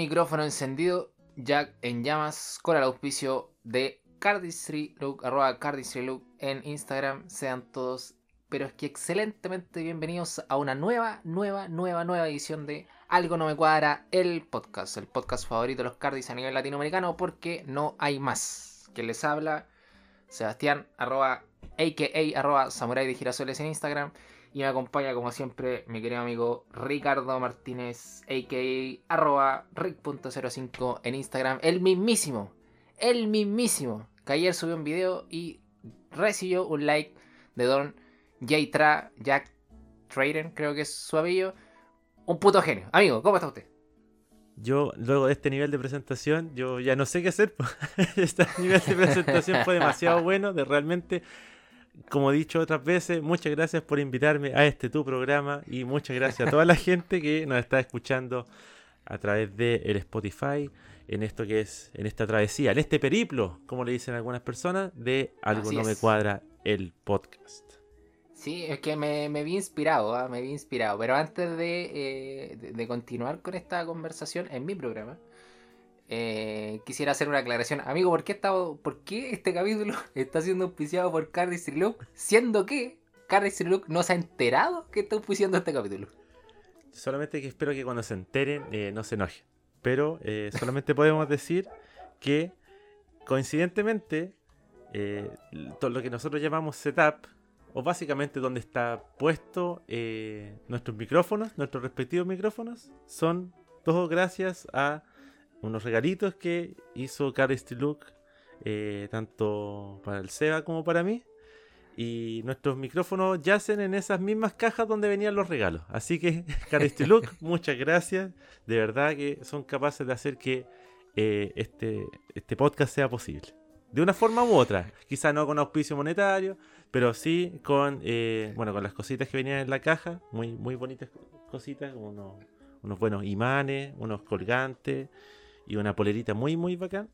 micrófono encendido, Jack en llamas, con el auspicio de Cardistry Look, arroba Cardistry Look en Instagram. Sean todos, pero es que excelentemente bienvenidos a una nueva, nueva, nueva, nueva edición de Algo No Me Cuadra, el podcast, el podcast favorito de los Cardis a nivel latinoamericano, porque no hay más. Que les habla, Sebastián, arroba, a.k.a. arroba Samurai de Girasoles en Instagram. Y me acompaña, como siempre, mi querido amigo Ricardo Martínez, a.k.a. arroba rick.05 en Instagram. El mismísimo, el mismísimo, que ayer subió un video y recibió un like de Don J. Jack Traden, creo que es su apellido. Un puto genio. Amigo, ¿cómo está usted? Yo, luego de este nivel de presentación, yo ya no sé qué hacer. este nivel de presentación fue demasiado bueno, de realmente como he dicho otras veces, muchas gracias por invitarme a este tu programa y muchas gracias a toda la gente que nos está escuchando a través de el Spotify en esto que es en esta travesía, en este periplo, como le dicen algunas personas, de algo Así no me cuadra el podcast. Sí, es que me, me vi inspirado, ¿ah? me vi inspirado. Pero antes de, eh, de, de continuar con esta conversación en mi programa, eh, quisiera hacer una aclaración. Amigo, ¿por qué, está, ¿por qué este capítulo está siendo auspiciado por Cardistry Look? Siendo que Cardistry Look no se ha enterado que está auspiciando este capítulo. Solamente que espero que cuando se enteren eh, no se enojen. Pero eh, solamente podemos decir que coincidentemente todo lo que nosotros llamamos setup, o básicamente donde está puesto nuestros micrófonos, nuestros respectivos micrófonos, son todos gracias a unos regalitos que hizo Cardistry Look, eh, tanto para el Seba como para mí. Y nuestros micrófonos yacen en esas mismas cajas donde venían los regalos. Así que, Cardistry Look, muchas gracias. De verdad que son capaces de hacer que eh, este, este podcast sea posible. De una forma u otra. Quizá no con auspicio monetario, pero sí con, eh, bueno, con las cositas que venían en la caja. Muy, muy bonitas cositas, como unos, unos buenos imanes, unos colgantes y una polerita muy, muy bacán.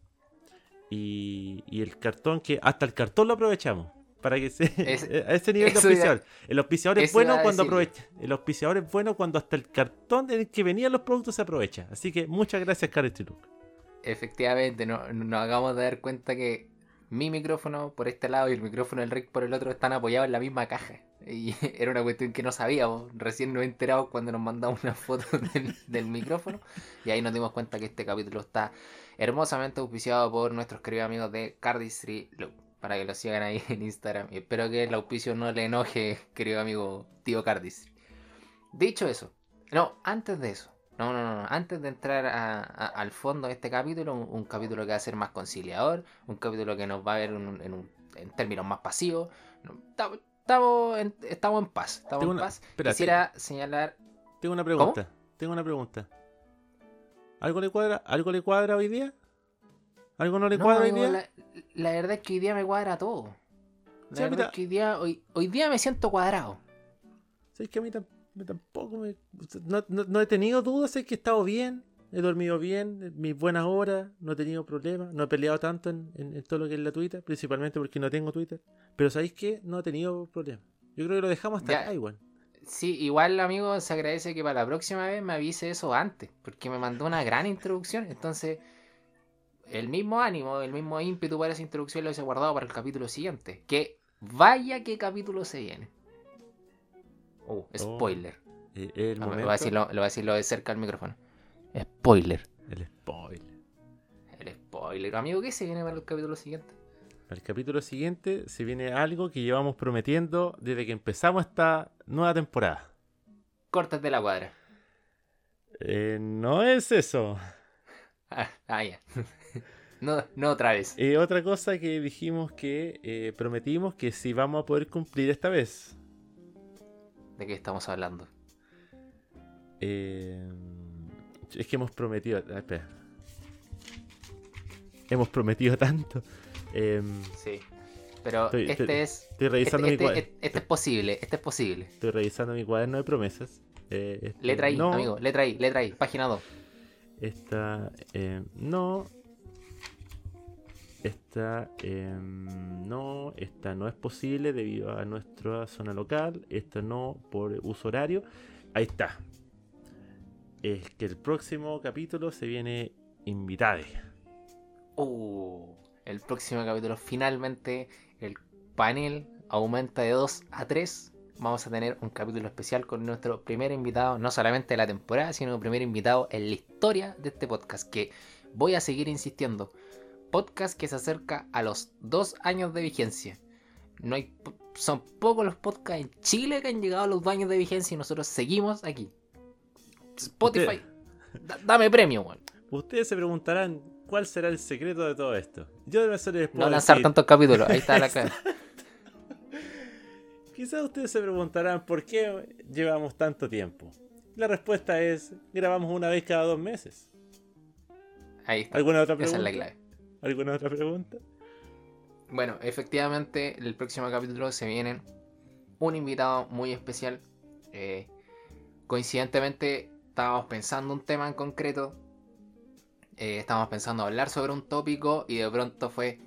Y, y el cartón que hasta el cartón lo aprovechamos. Para que se, Es- a ese nivel de auspiciador. El auspiciador es bueno cuando aprovecha. El auspiciador es bueno cuando hasta el cartón en el que venían los productos se aprovecha. Así que muchas gracias, Cardistry Look. Efectivamente, no, nos acabamos de dar cuenta que mi micrófono por este lado y el micrófono del Rick por el otro están apoyados en la misma caja. Y era una cuestión que no sabíamos. Recién nos enteramos cuando nos mandamos una foto del, micrófono. Y ahí nos dimos cuenta que este capítulo está hermosamente auspiciado por nuestros queridos amigos de Cardistry Look. Para que lo sigan ahí en Instagram. Y espero que el auspicio no le enoje, querido amigo tío Cardistry. Dicho eso, no, antes de eso. No, no, no. Antes de entrar al fondo de este capítulo, un, capítulo que va a ser más conciliador, un capítulo que nos va a ver en, términos más pasivos. Estamos, en, estamos en paz. Estamos Tengo en una- paz. espérate. Quisiera señalar. Tengo una pregunta. Tengo una pregunta. ¿Algo le cuadra, ¿Algo le cuadra hoy día? ¿Algo no le No, cuadra hoy día? la, la verdad es que hoy día me cuadra todo. La Sí, verdad mira. es que hoy día, hoy, hoy día me siento cuadrado. Sí, que a mí tam- me tampoco me... No, no- no he tenido dudas, es que he estado bien, he dormido bien, en mis buenas horas, no he tenido problemas, no he peleado tanto en, en- en todo lo que es la Twitter, principalmente porque no tengo Twitter. Pero ¿sabéis qué? No he tenido problemas. Yo creo que lo dejamos hasta Ya. acá igual. Sí, igual amigo, se agradece que para la próxima vez me avise eso antes, porque me mandó una gran introducción, entonces el mismo ánimo, el mismo ímpetu para esa introducción lo hice guardado para el capítulo siguiente. Que vaya qué capítulo se viene. Uh, spoiler. Eh, el Ah, lo, momento... voy a decirlo, lo voy a decirlo de cerca al micrófono. Spoiler. El spoiler. El spoiler. Amigo, ¿qué se viene para el capítulo siguiente? Para el capítulo siguiente se viene algo que llevamos prometiendo desde que empezamos esta nueva temporada. Cortes de la cuadra. Eh, no es eso. Ah, ah, ya. no, no otra vez. Eh, otra cosa que dijimos que eh, prometimos que sí vamos a poder cumplir esta vez. ¿De qué estamos hablando? Eh, es que hemos prometido. ah, espera. Hemos prometido tanto. Eh, Sí. Pero Estoy- este estoy- es. estoy revisando Este, mi este- cuaderno. este es posible, este es posible. Estoy revisando mi cuaderno de promesas. Eh, este, Letra I, no, amigo, letra I, letra I, página 2. Esta. eh, no. Esta. eh, no. Esta no es posible debido a nuestra zona local. Esta no por uso horario. Ahí está. Es que el próximo capítulo se viene invitado. Uh, el próximo capítulo finalmente el panel aumenta de 2 a 3. Vamos a tener un capítulo especial con nuestro primer invitado, no solamente de la temporada, sino el primer invitado en la historia de este podcast, que voy a seguir insistiendo. Podcast que se acerca a los dos años de vigencia. No hay, son pocos los podcasts en Chile que han llegado a los dos años de vigencia y nosotros seguimos aquí. Spotify, da- dame premio, weón. Ustedes se preguntarán cuál será el secreto de todo esto. Yo de solo les puedo No lanzar decir- tantos capítulos, ahí está la clave. Quizás ustedes se preguntarán por qué llevamos tanto tiempo. La respuesta es, grabamos una vez cada dos meses. Ahí está. ¿Alguna otra Esa pregunta? es la clave. ¿Alguna otra pregunta? Bueno, efectivamente, el próximo capítulo se viene un invitado muy especial. Eh, coincidentemente, estábamos pensando un tema en concreto. Eh, estábamos pensando hablar sobre un tópico y de pronto fue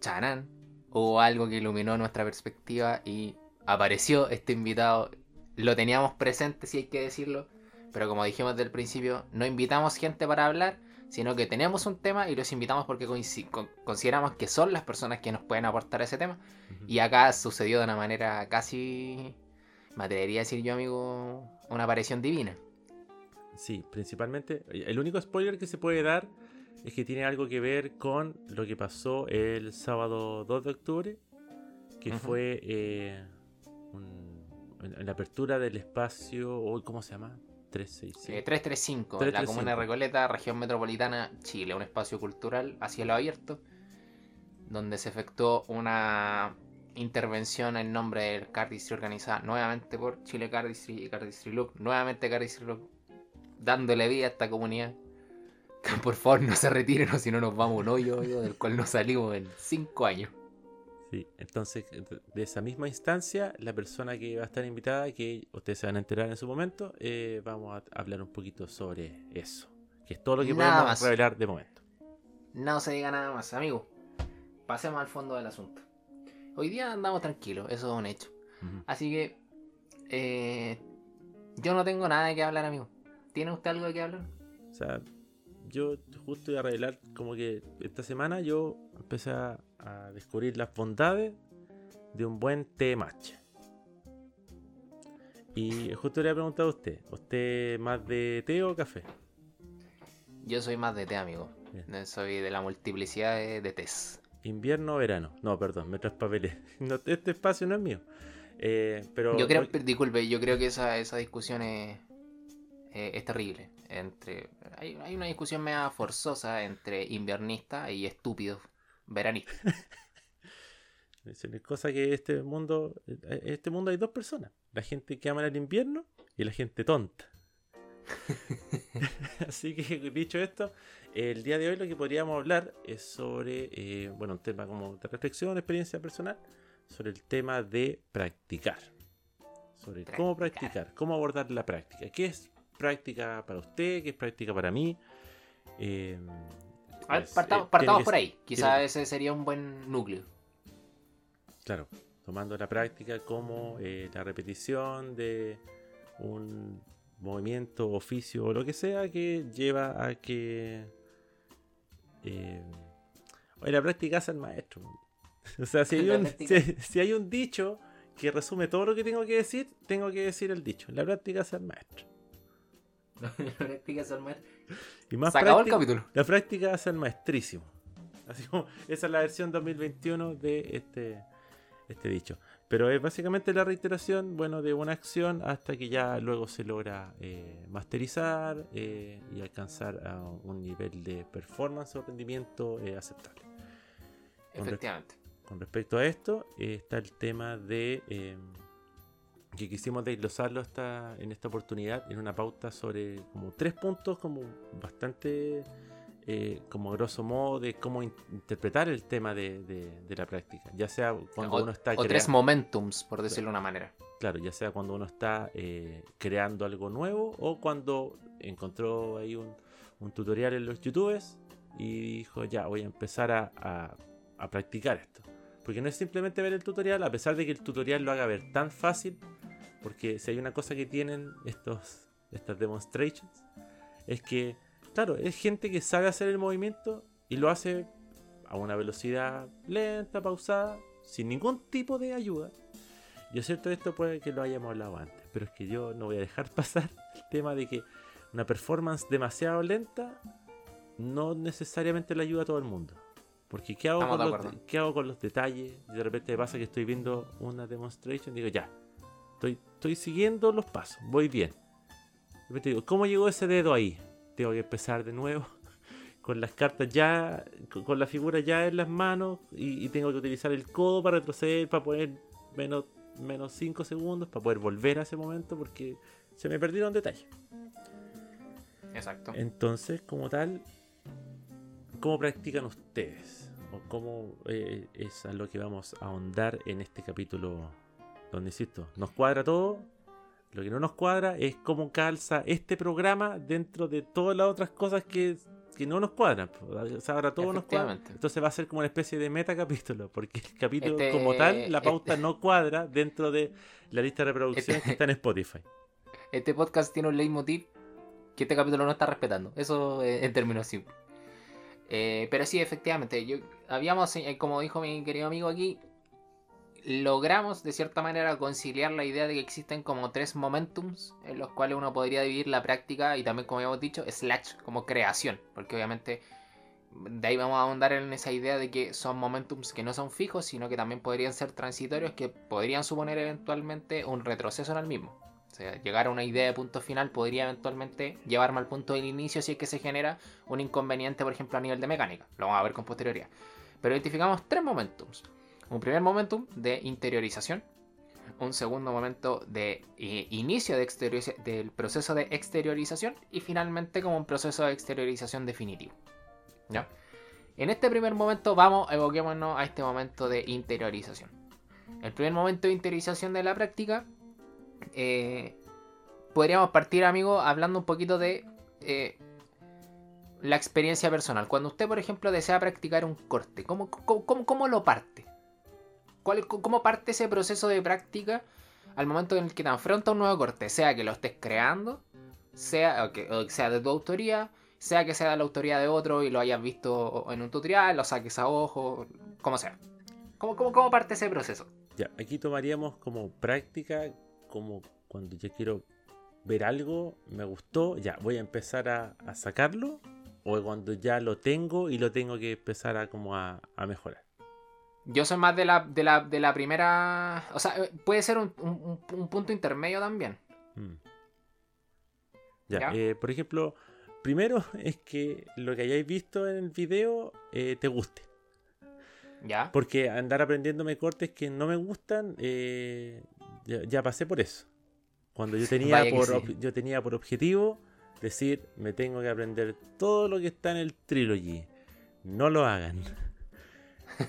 chanán. Hubo algo que iluminó nuestra perspectiva y apareció este invitado. Lo teníamos presente, si hay que decirlo. Pero como dijimos desde el principio, no invitamos gente para hablar, sino que tenemos un tema y los invitamos porque consideramos que son las personas que nos pueden aportar ese tema. Y acá sucedió de una manera casi, me atrevería a decir yo, amigo, una aparición divina. Sí, principalmente. El único spoiler que se puede dar es que tiene algo que ver con lo que pasó el sábado 2 de octubre, que fue eh, un- en, la apertura del espacio, ¿cómo se llama? 365. Eh, 335, la 335. comuna de Recoleta, región metropolitana, Chile, un espacio cultural a cielo abierto, donde se efectuó una intervención en nombre del Cardistry organizada nuevamente por Chile Cardistry y Cardistry Look, nuevamente Cardistry Look, dándole vida a esta comunidad. Que por favor no se retiren o si no nos vamos un hoyo, del cual no salimos en 5 años. Sí, entonces de esa misma instancia, la persona que va a estar invitada, que ustedes se van a enterar en su momento, eh, vamos a hablar un poquito sobre eso, que es todo lo que Nada podemos más. revelar de momento. No se diga nada más, amigo. Pasemos al fondo del asunto. Hoy día andamos tranquilos, eso es un hecho. Así que eh, yo no tengo nada de qué hablar, amigo. ¿Tiene usted algo de qué hablar? O sea, yo justo iba a revelar como que esta semana yo empecé a, a descubrir las bondades de un buen té matcha. Y justo le había preguntado a usted, ¿usted más de té o café? Yo soy más de té, amigo. Bien. Eh, Soy de la multiplicidad de, de tés. ¿Invierno o verano? No, perdón, me traspapelé. No, este espacio no es mío. Eh, pero Yo creo, disculpe, yo creo que esa, esa discusión es, eh, es terrible. Entre, hay, hay una discusión media forzosa entre invernista y estúpido veranista. Es una cosa que este mundo, en este mundo hay dos personas, la gente que ama el invierno y la gente tonta. Así que dicho esto, el día de hoy lo que podríamos hablar es sobre, eh, bueno, un tema como de reflexión, experiencia personal, sobre el tema de practicar. Sobre cómo practicar, cómo abordar la práctica. ¿Qué es práctica para usted? ¿Qué es práctica para mí? Eh, A ver, pues, partamos, eh, partamos que por ahí. Quizá ese sería un buen núcleo. Claro, tomando la práctica como eh, la repetición de un movimiento, oficio o lo que sea que lleva a que eh, oye, la práctica hace el maestro. O sea, si hay, un, si hay un dicho que resume todo lo que tengo que decir, tengo que decir el dicho. La práctica hace el maestro. Y más Se acabó el práctica- capítulo. la práctica hace el maestrísimo. Así como esa es la versión 2021 de este, este dicho. Pero es básicamente la reiteración, bueno, de una acción hasta que ya luego se logra eh, masterizar eh, y alcanzar a un nivel de performance o rendimiento eh, aceptable. Con, re- Efectivamente. con respecto a esto, está el tema de que quisimos desglosarlo esta, en esta oportunidad en una pauta sobre como tres puntos como bastante eh, como grosso modo de cómo in- interpretar el tema de, de- de la práctica. Ya sea cuando o, uno está o tres momentums, por decirlo de una manera. claro ya sea cuando uno está eh, creando algo nuevo o cuando encontró ahí un, un tutorial en los youtubes y dijo ya voy a empezar a, a- a practicar esto porque no es simplemente ver el tutorial a pesar de que el tutorial lo haga ver tan fácil porque si hay una cosa que tienen estos estas demonstrations es que, claro, es gente que sabe hacer el movimiento y lo hace a una velocidad lenta, pausada, sin ningún tipo de ayuda. Yo cierto esto puede que lo hayamos hablado antes, pero es que yo no voy a dejar pasar el tema de que una performance demasiado lenta no necesariamente le ayuda a todo el mundo. Porque ¿qué hago, con los, ¿qué hago con los detalles? De repente pasa que estoy viendo una demonstration y digo, ya, estoy, estoy siguiendo los pasos, voy bien. Digo, ¿cómo llegó ese dedo ahí? Tengo que empezar de nuevo con las cartas ya, con la figura ya en las manos y, tengo que utilizar el codo para retroceder, para poner menos, menos 5 segundos, para poder volver a ese momento porque se me perdieron detalles. Exacto. Entonces, como tal, ¿cómo practican ustedes? ¿O cómo eh, es a lo que vamos a ahondar en este capítulo donde, insisto, nos cuadra todo? Lo que no nos cuadra es cómo calza este programa dentro de todas las otras cosas que, no nos cuadran. O sea, ahora todo nos cuadra. Entonces va a ser como una especie de metacapítulo, porque el capítulo este, como tal, la pauta este no cuadra dentro de la lista de reproducciones este que está en Spotify. Este podcast tiene un leitmotiv que este capítulo no está respetando. Eso en términos simples. Eh, pero sí, efectivamente, yo, habíamos, eh, como dijo mi querido amigo aquí, logramos de cierta manera conciliar la idea de que existen como tres momentums en los cuales uno podría dividir la práctica y también, como habíamos dicho, slash como creación, porque obviamente de ahí vamos a ahondar en esa idea de que son momentums que no son fijos, sino que también podrían ser transitorios que podrían suponer eventualmente un retroceso en el mismo. O sea, llegar a una idea de punto final podría eventualmente llevarme al punto del inicio si es que se genera un inconveniente, por ejemplo, a nivel de mecánica. Lo vamos a ver con posterioridad. Pero identificamos tres momentos. Un primer momentum de interiorización. Un segundo momento de eh, inicio de del proceso de exteriorización. Y finalmente como un proceso de exteriorización definitivo. ¿Ya? En este primer momento vamos, evoquémonos a este momento de interiorización. El primer momento de interiorización de la práctica eh, podríamos partir, amigo, hablando un poquito de eh, la experiencia personal. Cuando usted, por ejemplo, desea practicar un corte, ¿cómo, cómo, lo parte? ¿Cuál, ¿Cómo parte ese proceso de práctica al momento en el que te enfrenta un nuevo corte? Sea que lo estés creando, sea, que, sea de tu autoría, sea que sea de la autoría de otro y lo hayas visto en un tutorial, lo saques a ojo, como sea. ¿Cómo, cómo, cómo parte ese proceso? Ya, aquí tomaríamos como práctica como cuando yo quiero ver algo, me gustó, ya voy a empezar a, sacarlo, o cuando ya lo tengo y lo tengo que empezar a como a, mejorar. Yo soy más de la, de la, de la primera. O sea, eh, puede ser un, punto intermedio también. Mm. Ya, eh, por ejemplo, primero es que lo que hayáis visto en el video eh, te guste. ¿Ya? Porque andar aprendiéndome cortes que no me gustan, ya, pasé por eso. Cuando yo tenía, por, yo tenía por objetivo decir, me tengo que aprender todo lo que está en el trilogy. No lo hagan.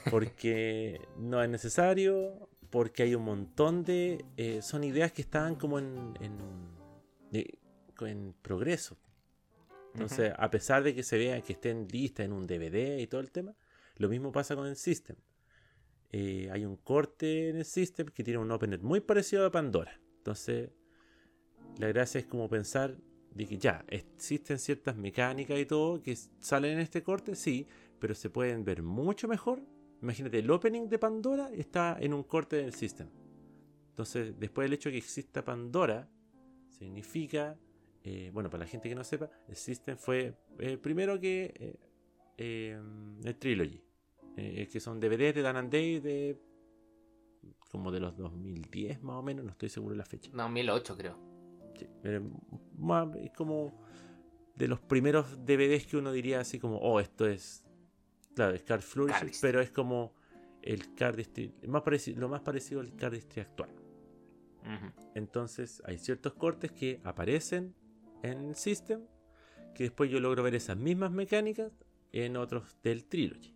Porque no es necesario, porque hay un montón de... Eh, son ideas que estaban como en, en, progreso. Entonces, a pesar de que se vea que estén listas en un DVD y todo el tema, lo mismo pasa con el System. Eh, hay un corte en el system que tiene un opener muy parecido a Pandora. Entonces, la gracia es como pensar de que ya, existen ciertas mecánicas y todo que salen en este corte, sí, pero se pueden ver mucho mejor. Imagínate, el opening de Pandora está en un corte del system. Entonces, después del hecho de que exista Pandora, significa, eh, bueno, para la gente que no sepa, el system fue eh, primero que el Trilogy. Eh, que son DVDs de Dan and Day de como de los 2010 más o menos, no estoy seguro de la fecha. No, 2008 creo. es como de los primeros DVDs que uno diría así como, oh, esto es, claro, es Card Flourish, pero es como el Cardistry, más lo más parecido al Cardistry actual. Entonces hay ciertos cortes que aparecen en el system que después yo logro ver esas mismas mecánicas en otros del Trilogy.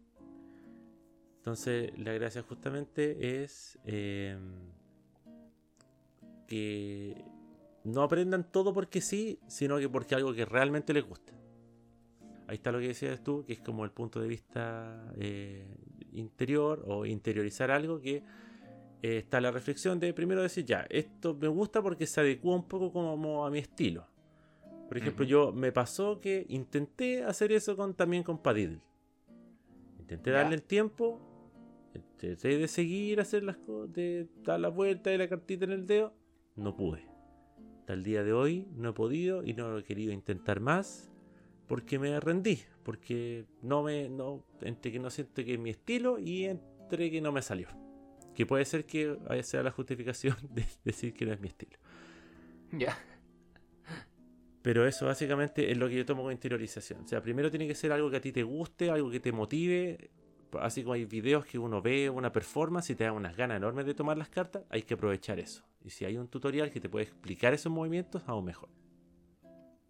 Entonces, la gracia justamente es em, que no aprendan todo porque sí, sino que porque algo que realmente les gusta. Ahí está lo que decías tú, que es como el punto de vista eh, interior o interiorizar algo que eh, está la reflexión de primero decir, ya, esto me gusta porque se adecua un poco como a mi estilo. Por ejemplo, yo me pasó que intenté hacer eso con, también con Padil. Intenté darle el tiempo, traté de seguir, hacer las cosas, de dar la vuelta de la cartita en el dedo. No pude. Hasta el día de hoy no he podido y no lo he querido intentar más porque me rendí. Porque no me. No, entre que no siento que es mi estilo y entre que no me salió. Que puede ser que sea la justificación de decir que no es mi estilo. Ya. Pero eso básicamente es lo que yo tomo como interiorización. O sea, primero tiene que ser algo que a ti te guste, algo que te motive. Así como hay videos que uno ve, una performance y te da unas ganas enormes de tomar las cartas, hay que aprovechar eso. Y si hay un tutorial que te puede explicar esos movimientos, aún mejor.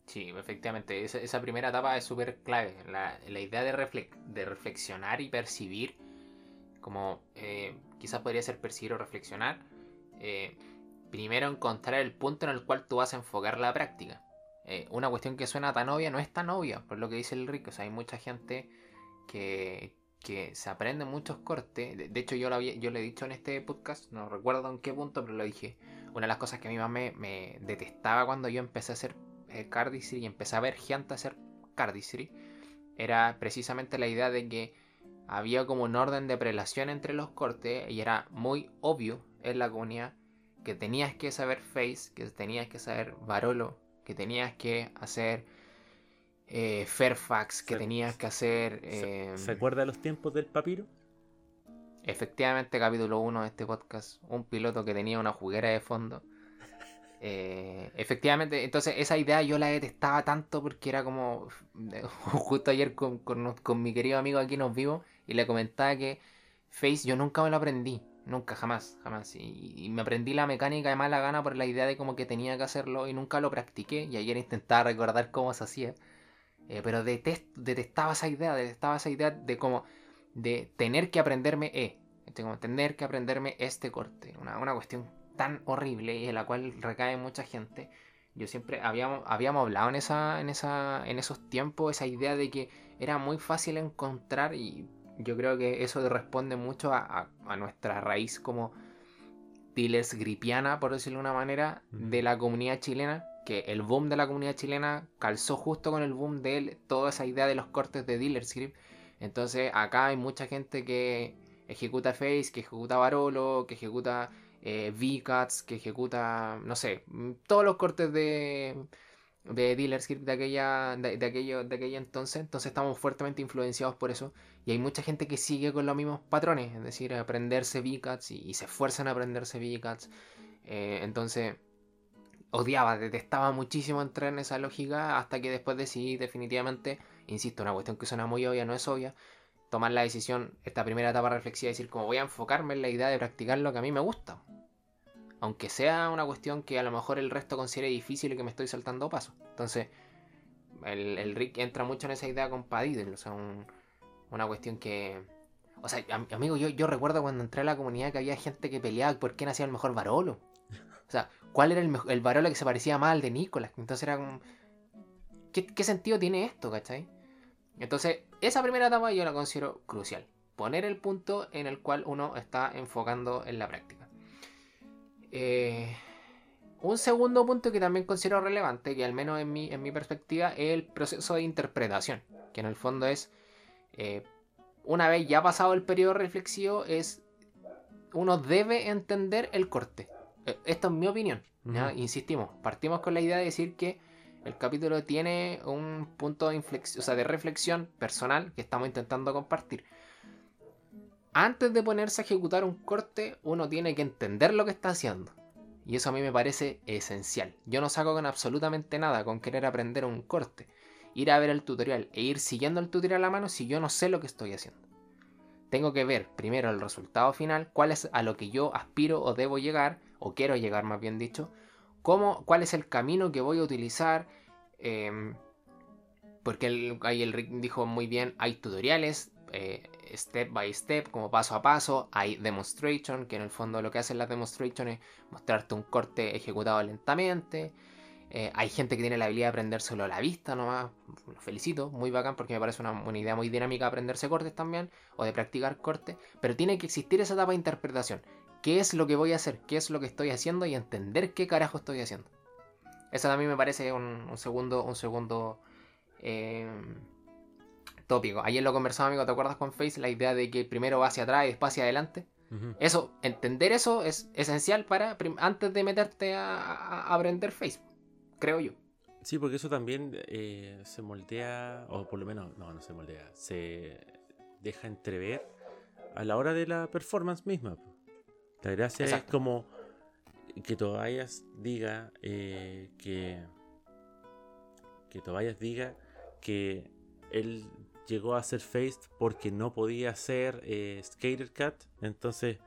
Sí, efectivamente, esa, primera etapa es súper clave. La, idea de, de reflexionar y percibir, como eh, quizás podría ser percibir o reflexionar, eh, primero encontrar el punto en el cual tú vas a enfocar la práctica. Eh, una cuestión que suena tan obvia no es tan obvia, por lo que dice el rico. O sea, hay mucha gente que, se aprende muchos cortes. De, hecho, yo lo, yo lo he dicho en este podcast, no recuerdo en qué punto, pero lo dije. Una de las cosas que a mí más me, detestaba cuando yo empecé a hacer eh, cardistry y empecé a ver gente hacer cardistry era precisamente la idea de que había como un orden de prelación entre los cortes y era muy obvio en la comunidad que tenías que saber face, que tenías que saber Barolo, que tenías que hacer eh, Fairfax, que tenías que hacer... Eh, ¿Se acuerda de los tiempos del papiro? Efectivamente, capítulo 1 de este podcast, un piloto que tenía una juguera de fondo. Eh, efectivamente, entonces esa idea yo la detestaba tanto porque era como... Justo ayer con, mi querido amigo aquí nos vimos y le comentaba que Face yo nunca me lo aprendí. Nunca, jamás, jamás. Y, me aprendí la mecánica de mala gana por la idea de como que tenía que hacerlo y nunca lo practiqué. Y ayer intentaba recordar cómo se hacía. Eh, pero detestaba esa idea, detestaba esa idea de como de tener que aprenderme E. Como tener que aprenderme este corte. Una, una cuestión tan horrible y en la cual recae mucha gente. Yo siempre habíamos, habíamos hablado en esa, en esa, en esos tiempos, esa idea de que era muy fácil encontrar y yo creo que eso responde mucho a, nuestra raíz como dealers gripiana, por decirlo de una manera, de la comunidad chilena, que el boom de la comunidad chilena calzó justo con el boom de toda esa idea de los cortes de dealer script. Entonces acá hay mucha gente que ejecuta Face, que ejecuta Barolo, que ejecuta eh, V-Cuts, que ejecuta, no sé, todos los cortes de, de dealer script de aquella, de, aquello, de aquella entonces. Entonces estamos fuertemente influenciados por eso. Y hay mucha gente que sigue con los mismos patrones, es decir, aprenderse VCATs y, se esfuerzan a aprenderse VCATs. Eh, entonces, odiaba, detestaba muchísimo entrar en esa lógica hasta que después decidí definitivamente, insisto, una cuestión que suena muy obvia, no es obvia, tomar la decisión, esta primera etapa reflexiva, decir, como voy a enfocarme en la idea de practicar lo que a mí me gusta. Aunque sea una cuestión que a lo mejor el resto considere difícil y que me estoy saltando paso. Entonces, el, Rick entra mucho en esa idea con o sea, un una cuestión que. O sea, amigo, yo, yo recuerdo cuando entré a la comunidad que había gente que peleaba por quién hacía el mejor Barolo. O sea, ¿cuál era el, el Barolo que se parecía más al de Nicolás? Entonces era como. ¿Qué, sentido tiene esto, cachai? Entonces, esa primera etapa yo la considero crucial. Poner el punto en el cual uno está enfocando en la práctica. Eh, un segundo punto que también considero relevante, que al menos en mi, en mi perspectiva, es el proceso de interpretación. Que en el fondo es eh, una vez ya pasado el periodo reflexivo, es uno debe entender el corte. Eh, esto es mi opinión. Insistimos, partimos con la idea de decir que el capítulo tiene un punto de, inflexión, o sea, de reflexión personal que estamos intentando compartir. Antes de ponerse a ejecutar un corte, uno tiene que entender lo que está haciendo. Y eso a mí me parece esencial. Yo no saco con absolutamente nada con querer aprender un corte ir a ver el tutorial e ir siguiendo el tutorial a la mano si yo no sé lo que estoy haciendo. Tengo que ver primero el resultado final, cuál es a lo que yo aspiro o debo llegar, o quiero llegar más bien dicho, cómo, cuál es el camino que voy a utilizar, em, porque ahí el Rick dijo muy bien, hay tutoriales, eh, step by step, como paso a paso, hay demonstration, que en el fondo lo que hace la demonstration es mostrarte un corte ejecutado lentamente, eh, hay gente que tiene la habilidad de aprendérselo a la vista nomás. Lo felicito, muy bacán porque me parece una, idea muy dinámica de aprenderse cortes también o de practicar cortes. Pero tiene que existir esa etapa de interpretación. ¿Qué es lo que voy a hacer? ¿Qué es lo que estoy haciendo? Y entender qué carajo estoy haciendo. Eso también me parece un, un segundo, un segundo eh, tópico. Ayer lo conversaba, amigo, ¿te acuerdas con Face? La idea de que primero va hacia atrás y después hacia adelante. Eso, entender eso es esencial para antes de meterte a, aprender Facebook, creo yo. Sí, porque eso también eh, se moldea, o por lo menos, no, no se moldea, se deja entrever a la hora de la performance misma. La gracia es como que Tobias diga eh, que que Tobias diga que él llegó a ser faced porque no podía ser eh, Skater Cat. Entonces,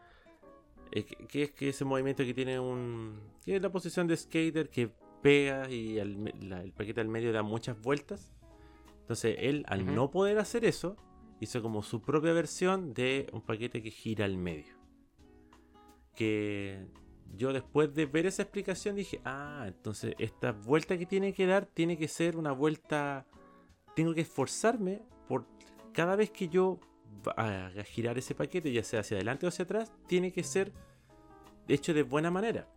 eh, ¿qué es que ese movimiento que tiene un. Tiene la posición de skater que pega y el paquete al medio da muchas vueltas. Entonces, él, al no poder hacer eso, hizo como su propia versión de un paquete que gira al medio. Que yo después de ver esa explicación dije, ah, entonces esta vuelta que tiene que dar tiene que ser una vuelta, tengo que esforzarme por cada vez que yo haga girar ese paquete, ya sea hacia adelante o hacia atrás, tiene que ser hecho de buena manera.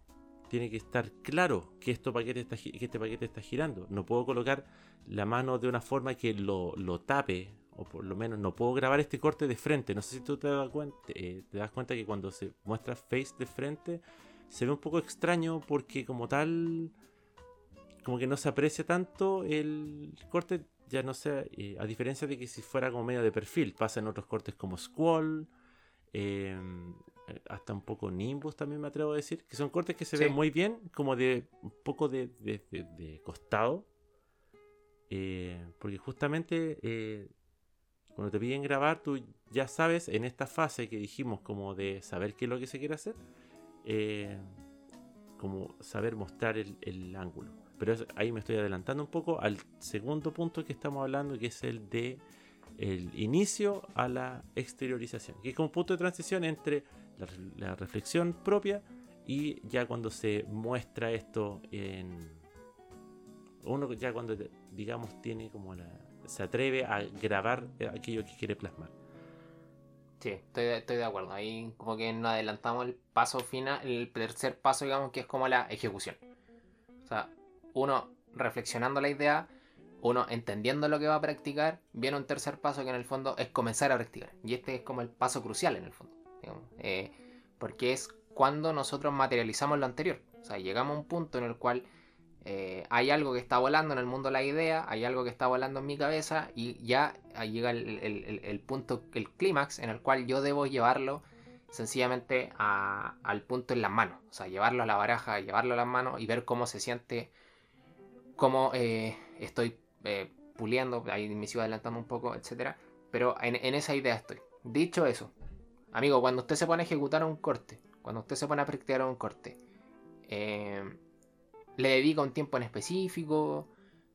Tiene que estar claro que, esto paquete está, que este paquete está girando. No puedo colocar la mano de una forma que lo, tape, o por lo menos no puedo grabar este corte de frente. No sé si tú te das cuenta, eh, te das cuenta que cuando se muestra face de frente, se ve un poco extraño porque como tal, como que no se aprecia tanto el corte, ya no sé, eh, a diferencia de que si fuera como medio de perfil, pasa en otros cortes como Squall, em, hasta un poco Nimbus también me atrevo a decir, que son cortes que se ven muy bien, como de un poco de, costado, eh, porque justamente eh, cuando te piden grabar, tú ya sabes en esta fase que dijimos como de saber qué es lo que se quiere hacer, eh, como saber mostrar el, ángulo. Pero ahí me estoy adelantando un poco al segundo punto que estamos hablando, que es el de el inicio a la exteriorización, que es como un punto de transición entre la, reflexión propia y ya cuando se muestra esto en uno ya cuando digamos tiene como la se atreve a grabar aquello que quiere plasmar. Sí, estoy, estoy de acuerdo. Ahí como que nos adelantamos el paso final, el tercer paso, digamos, que es como la ejecución. O sea, uno reflexionando la idea, uno entendiendo lo que va a practicar, viene un tercer paso que en el fondo es comenzar a practicar. Y este es como el paso crucial en el fondo. Eh, porque es cuando nosotros materializamos lo anterior. O sea, llegamos a un punto en el cual eh, hay algo que está volando en el mundo la idea, hay algo que está volando en mi cabeza y ya llega el, punto, el clímax en el cual yo debo llevarlo sencillamente al punto en las manos. O sea, llevarlo a la baraja, llevarlo a las manos y ver cómo se siente, cómo eh, estoy eh, puliendo, ahí me sigo adelantando un poco, etcétera. Pero en, en esa idea estoy. Dicho eso, amigo, cuando usted se pone a ejecutar un corte, cuando usted se pone a practicar un corte, eh, le dedica un tiempo en específico.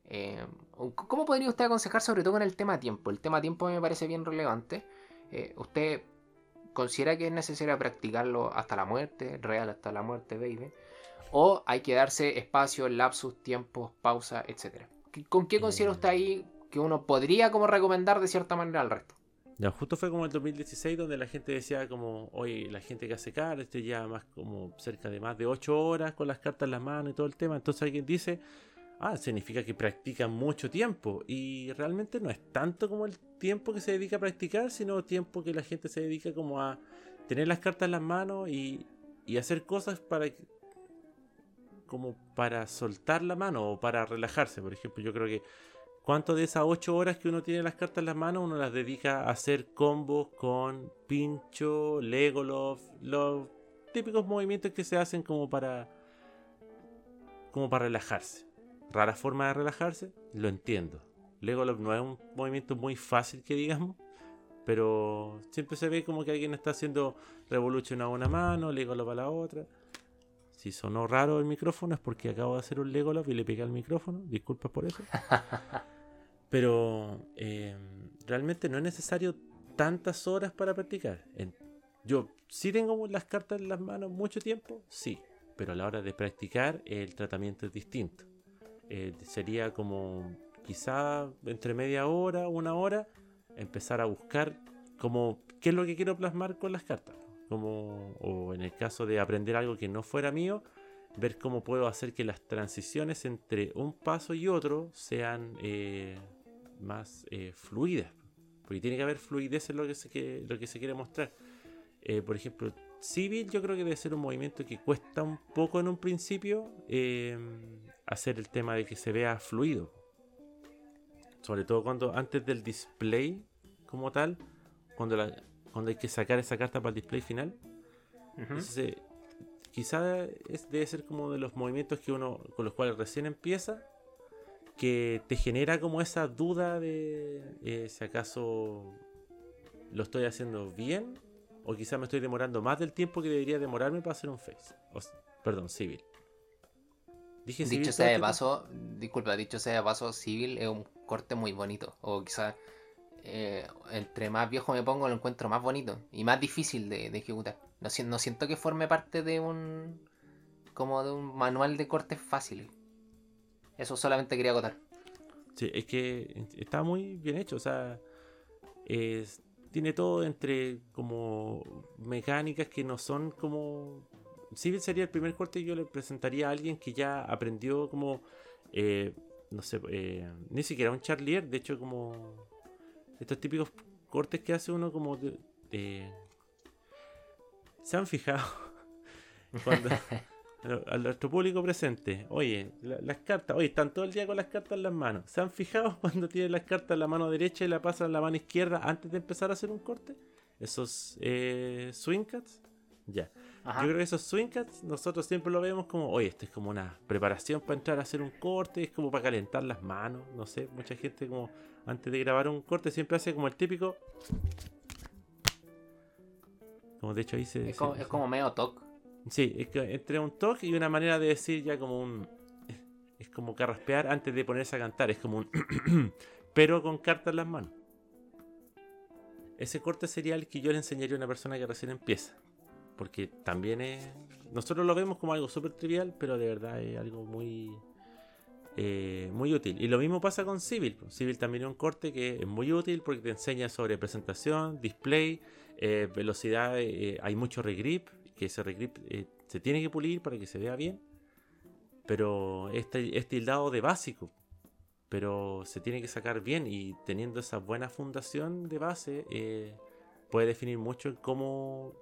Eh, ¿Cómo podría usted aconsejar sobre todo con el tema tiempo? El tema tiempo me parece bien relevante. Eh, ¿Usted considera que es necesario practicarlo hasta la muerte, real hasta la muerte, baby? ¿O hay que darse espacio, lapsus, tiempos, pausa, etcétera? ¿Con qué considera usted ahí que uno podría como recomendar de cierta manera al resto? Ya, justo fue como el 2016 donde la gente decía como, oye, la gente que hace cartas este ya más como cerca de más de 8 horas con las cartas en las manos y todo el tema. Entonces alguien dice, ah, significa que practican mucho tiempo. Y realmente no es tanto como el tiempo que se dedica a practicar, sino tiempo que la gente se dedica como a tener las cartas en las manos y, y hacer cosas para como para soltar la mano o para relajarse. Por ejemplo, yo creo que ¿Cuánto de esas 8 horas que uno tiene las cartas en las manos uno las dedica a hacer combos con Pincho, Legolov, los típicos movimientos que se hacen como para como para relajarse? Rara forma de relajarse, lo entiendo. Legolov no es un movimiento muy fácil que digamos, pero siempre se ve como que alguien está haciendo Revolution a una mano, Legolov a la otra. Si sonó raro el micrófono es porque acabo de hacer un Legolov y le pegué al micrófono. Disculpas por eso. Pero em, realmente no es necesario tantas horas para practicar. yo sí tengo las cartas en las manos mucho tiempo, sí, pero a la hora de practicar el tratamiento es distinto. Eh, sería como quizá entre media hora, una hora, empezar a buscar como qué es lo que quiero plasmar con las cartas. Como, o en el caso de aprender algo que no fuera mío, ver cómo puedo hacer que las transiciones entre un paso y otro sean eh, más eh, fluidas. Porque tiene que haber fluidez en lo que se, lo que se quiere mostrar. Eh, por ejemplo, Civil yo creo que debe ser un movimiento que cuesta un poco en un principio hacer el tema de que se vea fluido. Sobre todo cuando antes del display como tal, cuando, la, cuando hay que sacar esa carta para el display final. Entonces, quizá es, debe ser como de los movimientos que uno con los cuales recién empieza que te genera como esa duda de eh, si acaso lo estoy haciendo bien o quizá me estoy demorando más del tiempo que debería demorarme para hacer un face. perdón, civil. Dije dicho sea de este paso, disculpa, dicho sea de paso, civil es un corte muy bonito. O quizá eh, entre más viejo me pongo lo encuentro más bonito y más difícil de ejecutar. No, siento que forme parte de un. como de un manual de cortes fáciles. Eso solamente quería agotar. Sí, es que está muy bien hecho. O sea, tiene todo entre como mecánicas que no son como. Civil sería el primer corte que yo le presentaría a alguien que ya aprendió como. Eh, no sé, eh, ni siquiera un charlier, de hecho, como. Estos típicos cortes que hace uno como de, ¿Se han fijado? Cuando, a nuestro público presente, oye, las cartas, oye, están todo el día con las cartas en las manos. ¿Se han fijado cuando tienen las cartas en la mano derecha y la pasan en la mano izquierda antes de empezar a hacer un corte? Esos eh, swing cuts. Ya. Yo creo que esos swing cuts nosotros siempre lo vemos como, oye, esto es como una preparación para entrar a hacer un corte, es como para calentar las manos, no sé, mucha gente como antes de grabar un corte siempre hace como el típico como de hecho ahí se. Es, como, es como medio toque. Sí, es que entre un toque y una manera de decir ya como un. Es como carraspear antes de ponerse a cantar. Es como un. pero con cartas en las manos. Ese corte sería el que yo le enseñaría a una persona que recién empieza. Porque también es. Nosotros lo vemos como algo súper trivial, pero de verdad es algo muy. Eh, muy útil. Y lo mismo pasa con Civil. Civil también es un corte que es muy útil porque te enseña sobre presentación, display, eh, velocidad. Eh, hay mucho regrip, que ese regrip se tiene que pulir para que se vea bien. Pero este, este hildado de básico. Pero se tiene que sacar bien y teniendo esa buena fundación de base puede definir mucho cómo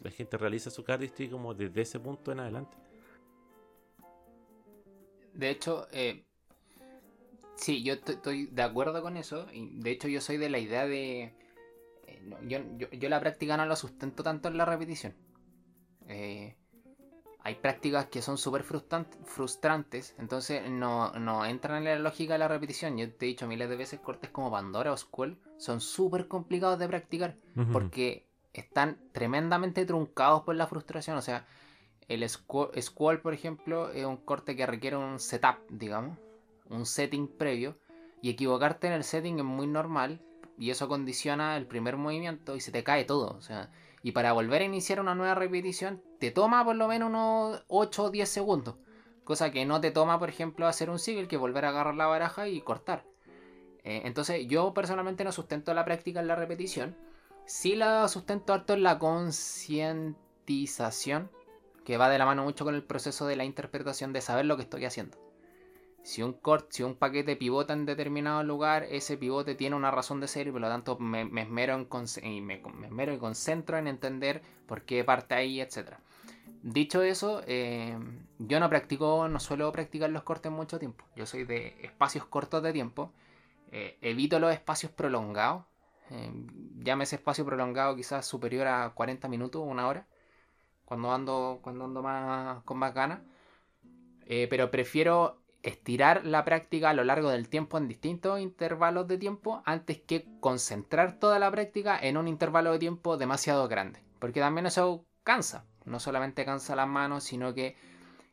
la gente realiza su cardistry como desde ese punto en adelante. De hecho, eh, sí, yo estoy de acuerdo con eso. Y de hecho, yo soy de la idea de. Eh, yo, la práctica no la sustento tanto en la repetición. Eh, hay prácticas que son súper frustrantes, entonces no, no, entran en la lógica de la repetición. Yo te he dicho miles de veces, cortes como Pandora o Skull son súper complicados de practicar porque están tremendamente truncados por la frustración. O sea, el Squall, por ejemplo, es un corte que requiere un setup, digamos, un setting previo. Y equivocarte en el setting es muy normal. Y eso condiciona el primer movimiento y se te cae todo. O sea, y para volver a iniciar una nueva repetición, te toma por lo menos unos 8 o 10 segundos. Cosa que no te toma, por ejemplo, hacer un civil que volver a agarrar la baraja y cortar. Eh, entonces, yo personalmente no sustento la práctica en la repetición. Sí la sustento harto en la concientización que va de la mano mucho con el proceso de la interpretación de saber lo que estoy haciendo. Si un cort, si un paquete pivota en determinado lugar, ese pivote tiene una razón de ser y por lo tanto me, esmero, en y me, esmero y concentro en entender por qué parte ahí, etc. Dicho eso, eh, yo no practico, no suelo practicar los cortes mucho tiempo. Yo soy de espacios cortos de tiempo. Eh, evito los espacios prolongados. Eh, llámese espacio prolongado quizás superior a 40 minutos una hora cuando ando, cuando ando más, con más ganas. Eh, pero prefiero estirar la práctica a lo largo del tiempo en distintos intervalos de tiempo antes que concentrar toda la práctica en un intervalo de tiempo demasiado grande. Porque también eso cansa. No solamente cansa las manos, sino que...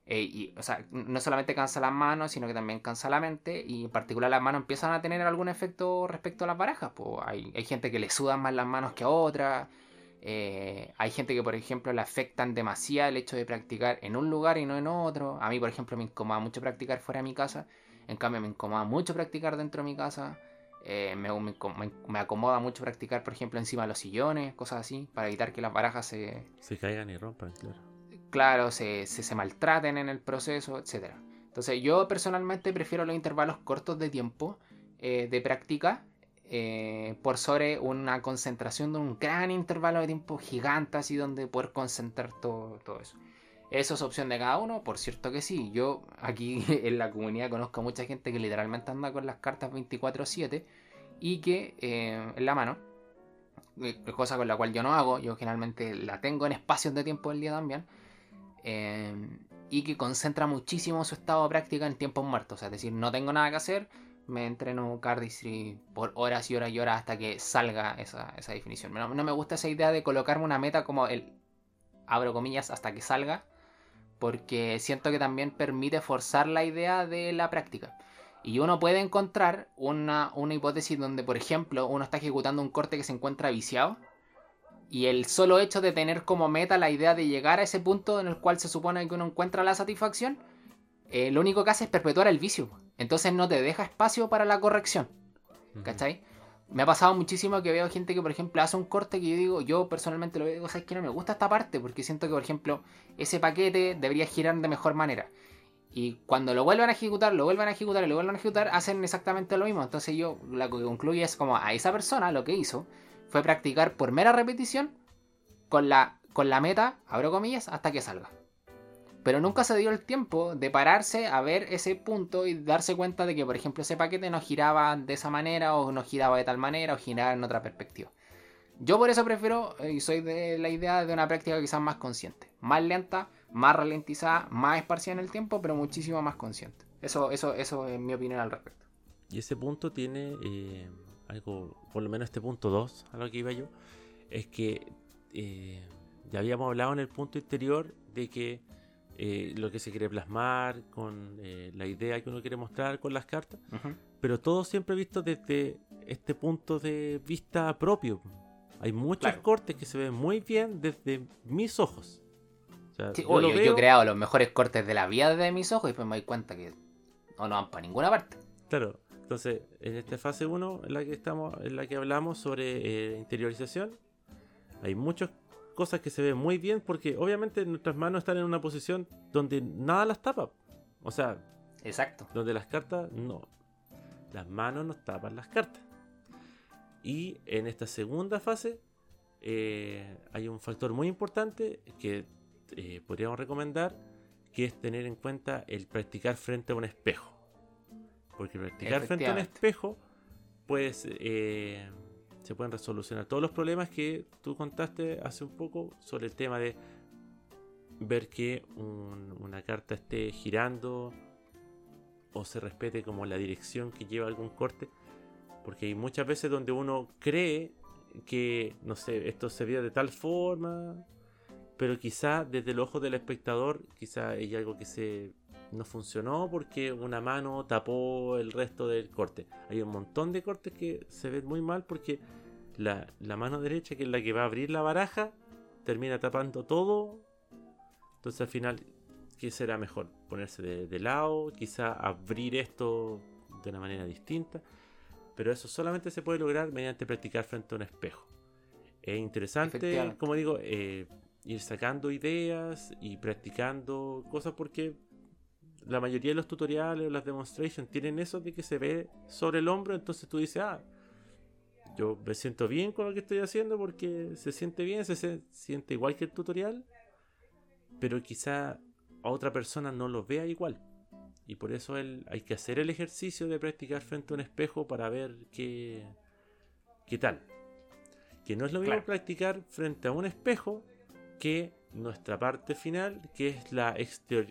Eh, o sea, no solamente cansa las manos, sino que también cansa la mente. Y en particular las manos empiezan a tener algún efecto respecto a las barajas. Pues hay, hay gente que le sudan más las manos que a otras. Eh, hay gente que, por ejemplo, le afectan demasiado el hecho de practicar en un lugar y no en otro. A mí, por ejemplo, me incomoda mucho practicar fuera de mi casa. En cambio, me incomoda mucho practicar dentro de mi casa. Eh, me, me, acomoda mucho practicar, por ejemplo, encima de los sillones, cosas así, para evitar que las barajas se... Se caigan y rompan, claro. claro, se, se, maltraten en el proceso, etc. Entonces yo personalmente prefiero los intervalos cortos de tiempo eh, de práctica eh, por sobre una concentración de un gran intervalo de tiempo gigante así donde poder concentrar todo, todo eso. ¿Eso es opción de cada uno? Por cierto que sí. Yo aquí en la comunidad conozco a mucha gente que literalmente anda con las cartas 24/7 y que eh, en la mano, eh, cosa con la cual yo no hago, yo generalmente la tengo en espacios de tiempo del día también, eh, y que concentra muchísimo su estado de práctica en tiempos muertos. es decir, no tengo nada que hacer, me entreno cardistry por horas y horas y horas hasta que salga esa, definición. No, me gusta esa idea de colocarme una meta como el, abro comillas, hasta que salga porque siento que también permite forzar la idea de la práctica. Y uno puede encontrar una, hipótesis donde, por ejemplo, uno está ejecutando un corte que se encuentra viciado. Y el solo hecho de tener como meta la idea de llegar a ese punto en el cual se supone que uno encuentra la satisfacción, eh, lo único que hace es perpetuar el vicio. Entonces no te deja espacio para la corrección. ¿Cachai? me ha pasado muchísimo que veo gente que, por ejemplo, hace un corte que yo digo, yo personalmente lo veo, digo, sabes que no me gusta esta parte porque siento que, por ejemplo, ese paquete debería girar de mejor manera. Y cuando lo vuelvan a ejecutar, lo vuelvan a ejecutar y lo vuelvan a ejecutar, hacen exactamente lo mismo. Entonces yo lo que concluyo es como a esa persona lo que hizo fue practicar por mera repetición con la, con la meta, abro comillas, hasta que salga. Pero nunca se dio el tiempo de pararse a ver ese punto y darse cuenta de que, por ejemplo, ese paquete no giraba de esa manera o no giraba de tal manera o giraba en otra perspectiva. Yo por eso prefiero eh, y soy de la idea de una práctica quizás más consciente, más lenta, más ralentizada, más esparcida en el tiempo, pero muchísimo más consciente. Eso, eso, eso es mi opinión al respecto. Y ese punto tiene eh, algo, por lo menos este punto 2, a lo que iba yo, es que eh, ya habíamos hablado en el punto anterior de que eh, lo que se quiere plasmar, con eh, la idea que uno quiere mostrar con las cartas, pero todo siempre visto desde este punto de vista propio. Hay muchos cortes que se ven muy bien desde mis ojos. yo, he creado los mejores cortes de la vida de mis ojos y pues me doy cuenta que no, no van para ninguna parte. Claro, entonces en esta fase 1 en la que estamos, en la que hablamos sobre eh, interiorización, hay muchos cosas que se ven muy bien porque obviamente nuestras manos están en una posición donde nada las tapa. O sea, exacto. Donde las cartas no. Las manos nos tapan las cartas. Y en esta segunda fase eh, hay un factor muy importante que eh, podríamos recomendar, que es tener en cuenta el practicar frente a un espejo. Porque practicar frente a un espejo, pues eh, se pueden resolucionar todos los problemas que tú contaste hace un poco sobre el tema de ver que una carta esté girando o se respete como la dirección que lleva algún corte. Porque hay muchas veces donde uno cree que, no sé, esto se vio de tal forma, pero quizá desde el ojo del espectador, quizá hay algo que se no funcionó porque una mano tapó el resto del corte. Hay un montón de cortes que se ven muy mal porque la, mano derecha, que es la que va a abrir la baraja, termina tapando todo. Entonces al final, ¿qué será mejor? Ponerse de, lado, quizá abrir esto de una manera distinta. Pero eso solamente se puede lograr mediante practicar frente a un espejo. Es interesante, como digo, eh, ir sacando ideas y practicando cosas porque la mayoría de los tutoriales o las demonstrations tienen eso de que se ve sobre el hombro, entonces tú dices, ah, yo me siento bien con lo que estoy haciendo porque se siente bien, se, siente igual que el tutorial, pero quizá a otra persona no lo vea igual. Y por eso hay que hacer el ejercicio de practicar frente a un espejo para ver qué, qué tal. Que no es lo mismo practicar frente a un espejo que nuestra parte final, que es la exterior,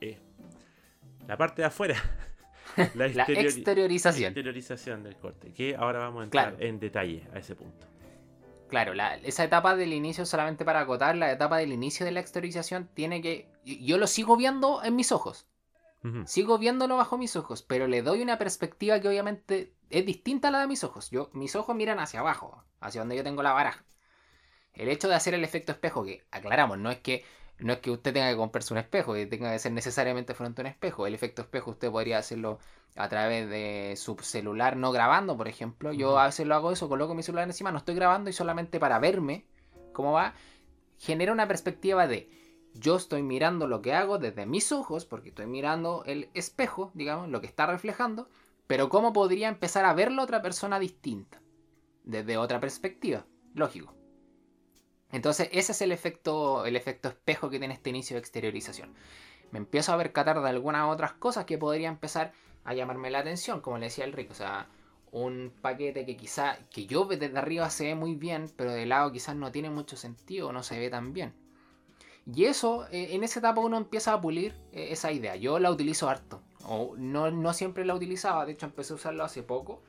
eh, la parte de afuera. la, exteriorización. exteriorización del corte, que ahora vamos a entrar en detalle a ese punto. Claro, esa etapa del inicio, solamente para acotar, la etapa del inicio de la exteriorización tiene que... Yo lo sigo viendo en mis ojos. Sigo viéndolo bajo mis ojos, pero le doy una perspectiva que obviamente es distinta a la de mis ojos. Yo, mis ojos miran hacia abajo, hacia donde yo tengo la baraja. El hecho de hacer el efecto espejo, que aclaramos, no es que no es que usted tenga que comprarse un espejo y tenga que ser necesariamente frente a un espejo. El efecto espejo usted podría hacerlo a través de su celular no grabando, por ejemplo. Yo a veces lo hago eso, coloco mi celular encima, no estoy grabando y solamente para verme cómo va, genera una perspectiva de yo estoy mirando lo que hago desde mis ojos, porque estoy mirando el espejo, digamos, lo que está reflejando, pero ¿cómo podría empezar a verlo otra persona distinta? Desde otra perspectiva, lógico. Entonces, ese es el efecto, el efecto espejo que tiene este inicio de exteriorización. Me empiezo a percatar de algunas otras cosas que podría empezar a llamarme la atención, como le decía el Rico. O sea, un paquete que quizá, que yo desde arriba se ve muy bien, pero de lado quizás no tiene mucho sentido, no se ve tan bien. Y eso, eh, en esa etapa uno empieza a pulir eh, esa idea. Yo la utilizo harto. O no, no siempre la utilizaba, de hecho empecé a usarlo hace poco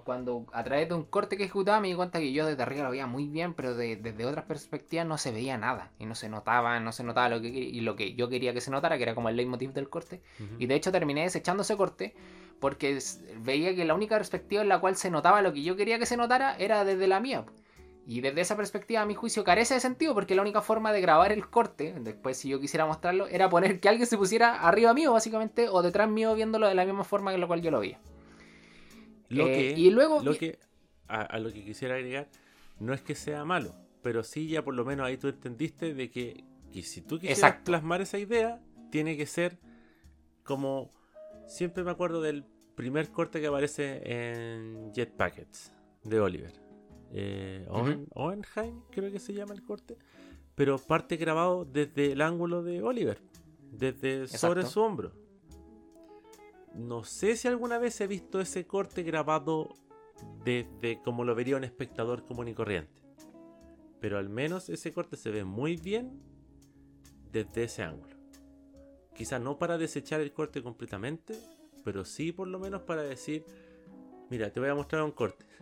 cuando a través de un corte que ejecutaba me di cuenta que yo desde arriba lo veía muy bien, pero desde otras perspectivas no se veía nada. Y no se notaba, no se notaba lo que, y lo que yo quería que se notara, que era como el leitmotiv del corte. Y de hecho terminé desechando ese corte porque veía que la única perspectiva en la cual se notaba lo que yo quería que se notara era desde la mía. Y desde esa perspectiva, a mi juicio, carece de sentido porque la única forma de grabar el corte, después si yo quisiera mostrarlo, era poner que alguien se pusiera arriba mío, básicamente, o detrás mío viéndolo de la misma forma que la cual yo lo veía. Lo eh, que, y luego. Lo que, a, lo que quisiera agregar, no es que sea malo, pero sí ya por lo menos ahí tú entendiste de que, si tú quisieras plasmar esa idea, tiene que ser como. Siempre me acuerdo del primer corte que aparece en Jet Packets de Oliver. Eh, Owenheim, creo que se llama el corte. Pero parte grabado desde el ángulo de Oliver, desde sobre su hombro. No sé si alguna vez he visto ese corte grabado desde como lo vería un espectador común y corriente. Pero al menos ese corte se ve muy bien desde ese ángulo. Quizás no para desechar el corte completamente, pero sí por lo menos para decir, mira, te voy a mostrar un corte.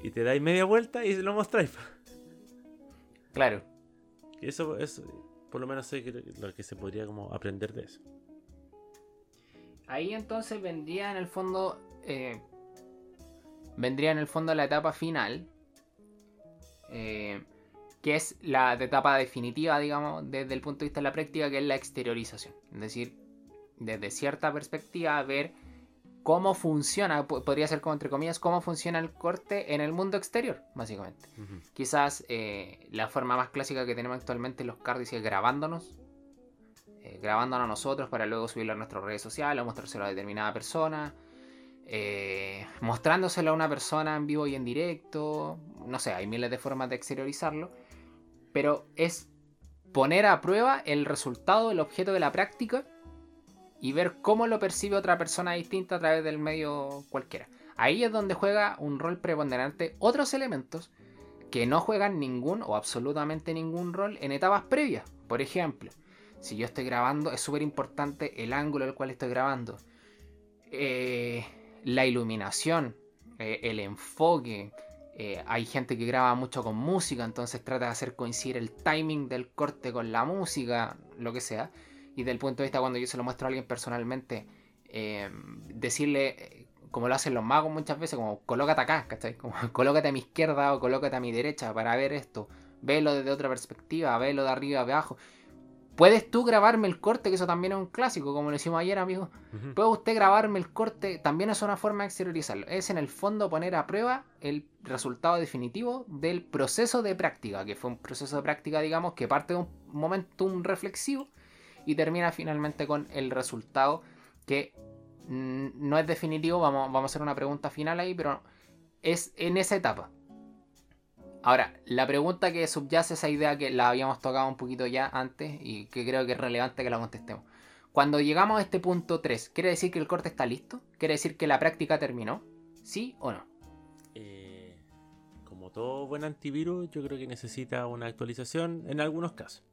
Y te dais media vuelta y se lo mostráis. Claro. eso, eso, por lo menos sé que lo que se podría como aprender de eso. Ahí entonces vendría en el fondo. Eh, vendría en el fondo la etapa final. Eh, que es la etapa definitiva, digamos, desde el punto de vista de la práctica, que es la exteriorización. Es decir, desde cierta perspectiva, ver cómo funciona, podría ser como entre comillas, cómo funciona el corte en el mundo exterior, básicamente. Quizás eh, la forma más clásica que tenemos actualmente los cardis es grabándonos, eh, grabándonos a nosotros para luego subirlo a nuestras redes sociales o mostrárselo a determinada persona, eh, mostrándoselo a una persona en vivo y en directo, no sé, hay miles de formas de exteriorizarlo, pero es poner a prueba el resultado, el objeto de la práctica y ver cómo lo percibe otra persona distinta a través del medio cualquiera. Ahí es donde juega un rol preponderante otros elementos que no juegan ningún o absolutamente ningún rol en etapas previas. Por ejemplo, si yo estoy grabando, es súper importante el ángulo al cual estoy grabando. Eh, la iluminación, eh, el enfoque. Eh, hay gente que graba mucho con música, entonces trata de hacer coincidir el timing del corte con la música, lo que sea. Y del punto de vista cuando yo se lo muestro a alguien personalmente, decirle, como lo hacen los magos muchas veces, como colócate acá, ¿cachai? Como colócate a mi izquierda o colócate a mi derecha para ver esto. Velo desde otra perspectiva, velo de arriba a abajo. ¿Puedes tú grabarme el corte? Que eso también es un clásico, como lo hicimos ayer, amigo. ¿Puede usted grabarme el corte? También es una forma de exteriorizarlo. Es en el fondo poner a prueba el resultado definitivo del proceso de práctica, que fue un proceso de práctica, digamos, que parte de un momentum reflexivo y termina finalmente con el resultado que no es definitivo. Vamos, vamos a hacer una pregunta final ahí, pero es en esa etapa. Ahora, la pregunta que subyace esa idea que la habíamos tocado un poquito ya antes y que creo que es relevante que la contestemos. Cuando llegamos a este punto 3, ¿quiere decir que el corte está listo? ¿Quiere decir que la práctica terminó? ¿Sí o no? Eh, como todo buen antivirus, yo creo que necesita una actualización en algunos casos.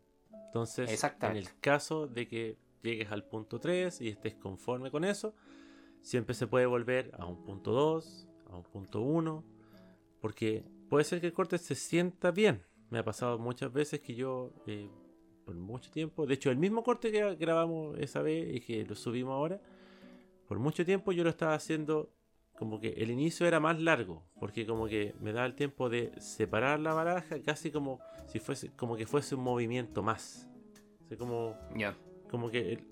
Entonces, en el caso de que llegues al punto 3 y estés conforme con eso, siempre se puede volver a un punto 2, a un punto 1, porque puede ser que el corte se sienta bien. Me ha pasado muchas veces que yo, eh, por mucho tiempo, de hecho, el mismo corte que grabamos esa vez y que lo subimos ahora, por mucho tiempo yo lo estaba haciendo como que el inicio era más largo, porque como que me daba el tiempo de separar la baraja, casi como si fuese, como que fuese un movimiento más. O como, como que el,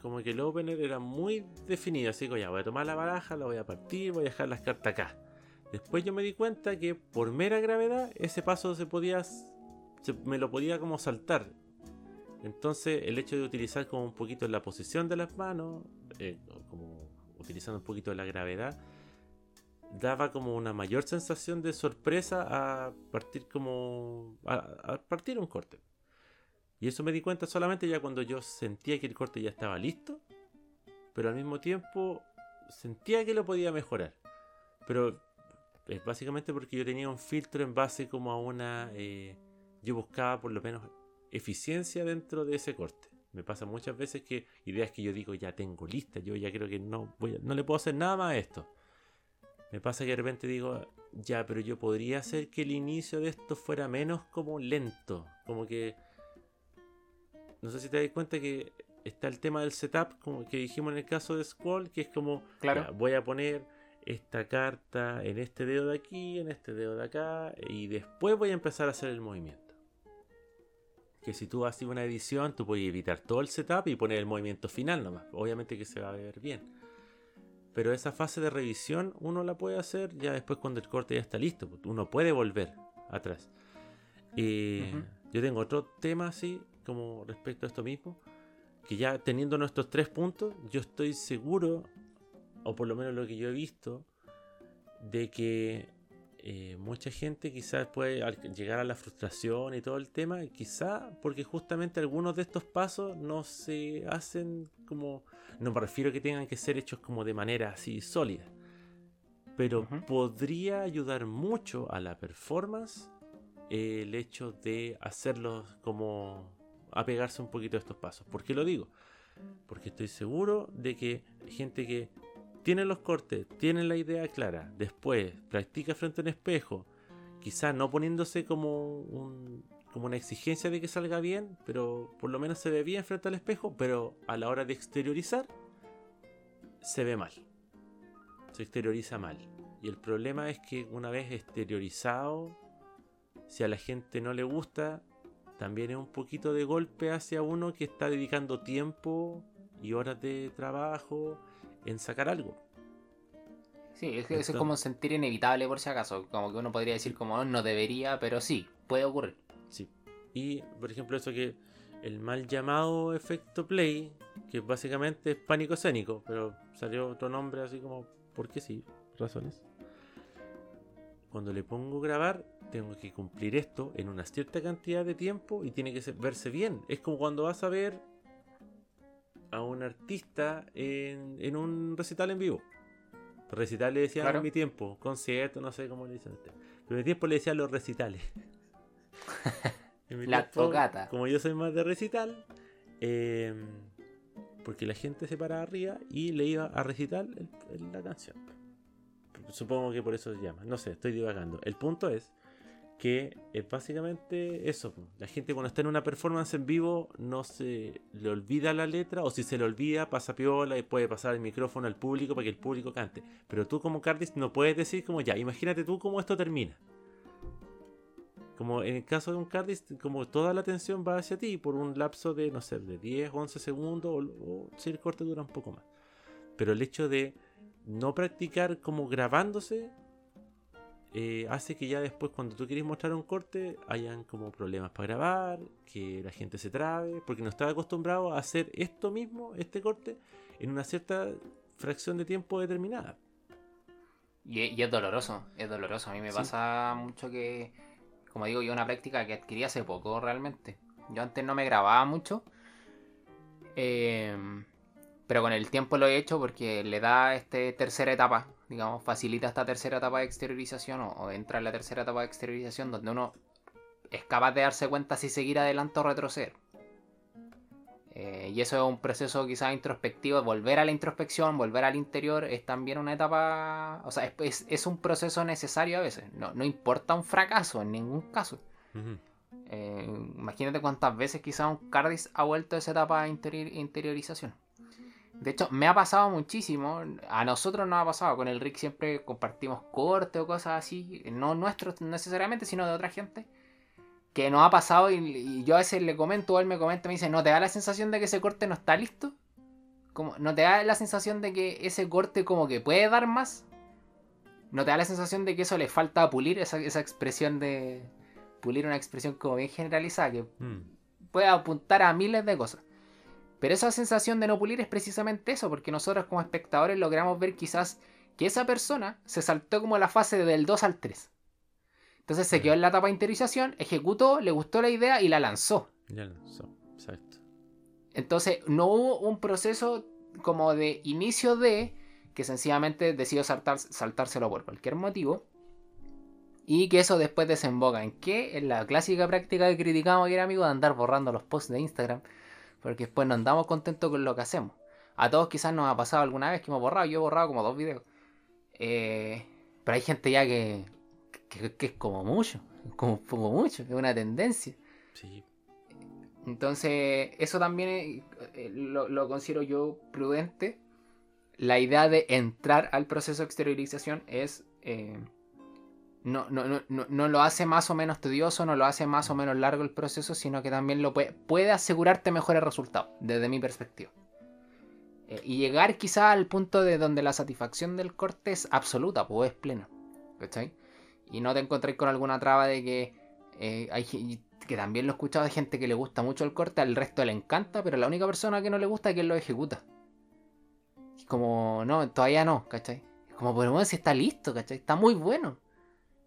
como que el opener era muy definido, así que ya voy a tomar la baraja, la voy a partir, voy a dejar las cartas acá. Después yo me di cuenta que por mera gravedad ese paso se podía, me lo podía como saltar. Entonces, el hecho de utilizar como un poquito la posición de las manos, eh, como utilizando un poquito la gravedad, daba como una mayor sensación de sorpresa a partir como a, partir un corte. Y eso me di cuenta solamente ya cuando yo sentía que el corte ya estaba listo, pero al mismo tiempo sentía que lo podía mejorar. Pero es básicamente porque yo tenía un filtro en base como a una... Eh, yo buscaba por lo menos eficiencia dentro de ese corte. Me pasa muchas veces que ideas que yo digo ya tengo lista, yo ya creo que no, voy no le puedo hacer nada más a esto. Me pasa que de repente digo, ya, pero yo podría hacer que el inicio de esto fuera menos como lento, como que... No sé si te das cuenta que está el tema del setup, como que dijimos en el caso de Squall, que es como, claro. voy a poner esta carta en este dedo de aquí, en este dedo de acá, y después voy a empezar a hacer el movimiento. Que si tú haces una edición, tú puedes evitar todo el setup y poner el movimiento final nomás. Obviamente que se va a ver bien. Pero esa fase de revisión uno la puede hacer ya después cuando el corte ya está listo. Pues, uno puede volver atrás. Y yo tengo otro tema así, como respecto a esto mismo. Que ya teniendo nuestros tres puntos, yo estoy seguro o por lo menos lo que yo he visto, de que eh, mucha gente quizás puede llegar a la frustración y todo el tema, quizá porque justamente algunos de estos pasos no se hacen como, no me refiero a que tengan que ser hechos como de manera así sólida, pero podría ayudar mucho a la performance el hecho de hacerlos como apegarse un poquito a estos pasos. ¿Por qué lo digo? Porque estoy seguro de que gente que tiene los cortes, tiene la idea clara, después practica frente a un espejo, quizás no poniéndose como, como una exigencia de que salga bien, pero por lo menos se ve bien frente al espejo, pero a la hora de exteriorizar, se ve mal. Se exterioriza mal. Y el problema es que una vez exteriorizado, si a la gente no le gusta, también es un poquito de golpe hacia uno que está dedicando tiempo y horas de trabajo en sacar algo. Sí, es, es como sentir inevitable por si acaso, como que uno podría decir como oh, no debería, pero sí, puede ocurrir. Sí. Y por ejemplo eso que el mal llamado efecto play, que básicamente es pánico escénico, pero salió otro nombre así como porque sí, razones. Cuando le pongo grabar, tengo que cumplir esto en una cierta cantidad de tiempo y tiene que verse bien. Es como cuando vas a ver a un artista en, un recital en vivo. Recital le decían en mi tiempo, concierto, no sé cómo le dicen. Pero en mi tiempo le decían los recitales. la tocata. Como yo soy más de recital, em, porque la gente se paraba arriba y le iba a recitar la canción. Supongo que por eso se llama. No sé, estoy divagando. El punto es que es básicamente eso. La gente cuando está en una performance en vivo no se le olvida la letra o si se le olvida pasa piola y puede pasar el micrófono al público para que el público cante. Pero tú como Cardis no puedes decir como ya, imagínate tú cómo esto termina. Como en el caso de un Cardis, como toda la atención va hacia ti por un lapso de, no sé, de 10, 11 segundos o, si el corte dura un poco más. Pero el hecho de no practicar como grabándose eh, hace que ya después cuando tú quieres mostrar un corte hayan como problemas para grabar, que la gente se trabe, porque no estaba acostumbrado a hacer esto mismo, este corte, en una cierta fracción de tiempo determinada. Y, es doloroso, es doloroso. A mí me pasa mucho que, como digo, yo una práctica que adquirí hace poco realmente. Yo antes no me grababa mucho. Eh, pero con el tiempo lo he hecho porque le da esta tercera etapa, digamos, facilita esta tercera etapa de exteriorización o, entra en la tercera etapa de exteriorización donde uno es capaz de darse cuenta si seguir adelante o retroceder. Eh, y eso es un proceso quizás introspectivo, volver a la introspección, volver al interior, es también una etapa, o sea, es, un proceso necesario a veces, no, importa un fracaso en ningún caso. Eh, imagínate cuántas veces quizás un Cardis ha vuelto a esa etapa de interiorización. De hecho, me ha pasado muchísimo. A nosotros nos ha pasado. Con el Rick siempre compartimos corte o cosas así. No nuestros necesariamente, sino de otra gente. Que nos ha pasado y, yo a veces le comento o él me comenta, me dice, ¿no te da la sensación de que ese corte no está listo? Como, ¿No te da la sensación de que ese corte como que puede dar más? ¿No te da la sensación de que eso le falta pulir? Esa, expresión de... Pulir una expresión como bien generalizada que... Mm puede apuntar a miles de cosas. Pero esa sensación de no pulir es precisamente eso, porque nosotros como espectadores logramos ver quizás que esa persona se saltó como la fase del 2 al 3. Entonces se quedó en la etapa de interiorización, ejecutó, le gustó la idea y la lanzó. Ya lanzó, exacto. Entonces no hubo un proceso como de inicio de que sencillamente decidió saltar, saltárselo por cualquier motivo. Y que eso después desemboca en qué? En la clásica práctica que criticamos ayer, amigo, de andar borrando los posts de Instagram. Porque después no andamos contentos con lo que hacemos. A todos quizás nos ha pasado alguna vez que hemos borrado. Yo he borrado como dos videos. Eh, pero hay gente ya que, que, es como mucho. Como, como mucho. Es una tendencia. Sí. Entonces, eso también eh, lo, considero yo prudente. La idea de entrar al proceso de exteriorización es eh, no, no, no, no, lo hace más o menos tedioso, no lo hace más o menos largo el proceso, sino que también lo puede, puede asegurarte mejores resultados, desde mi perspectiva. Eh, y llegar quizá al punto de donde la satisfacción del corte es absoluta, pues es plena. ¿Cachai? Y no te encontréis con alguna traba de que eh, hay que también lo he escuchado de gente que le gusta mucho el corte, al resto le encanta, pero la única persona que no le gusta es quien lo ejecuta. Como, no, todavía no, ¿cachai? Como, pero bueno, si está listo, ¿cachai? Está muy bueno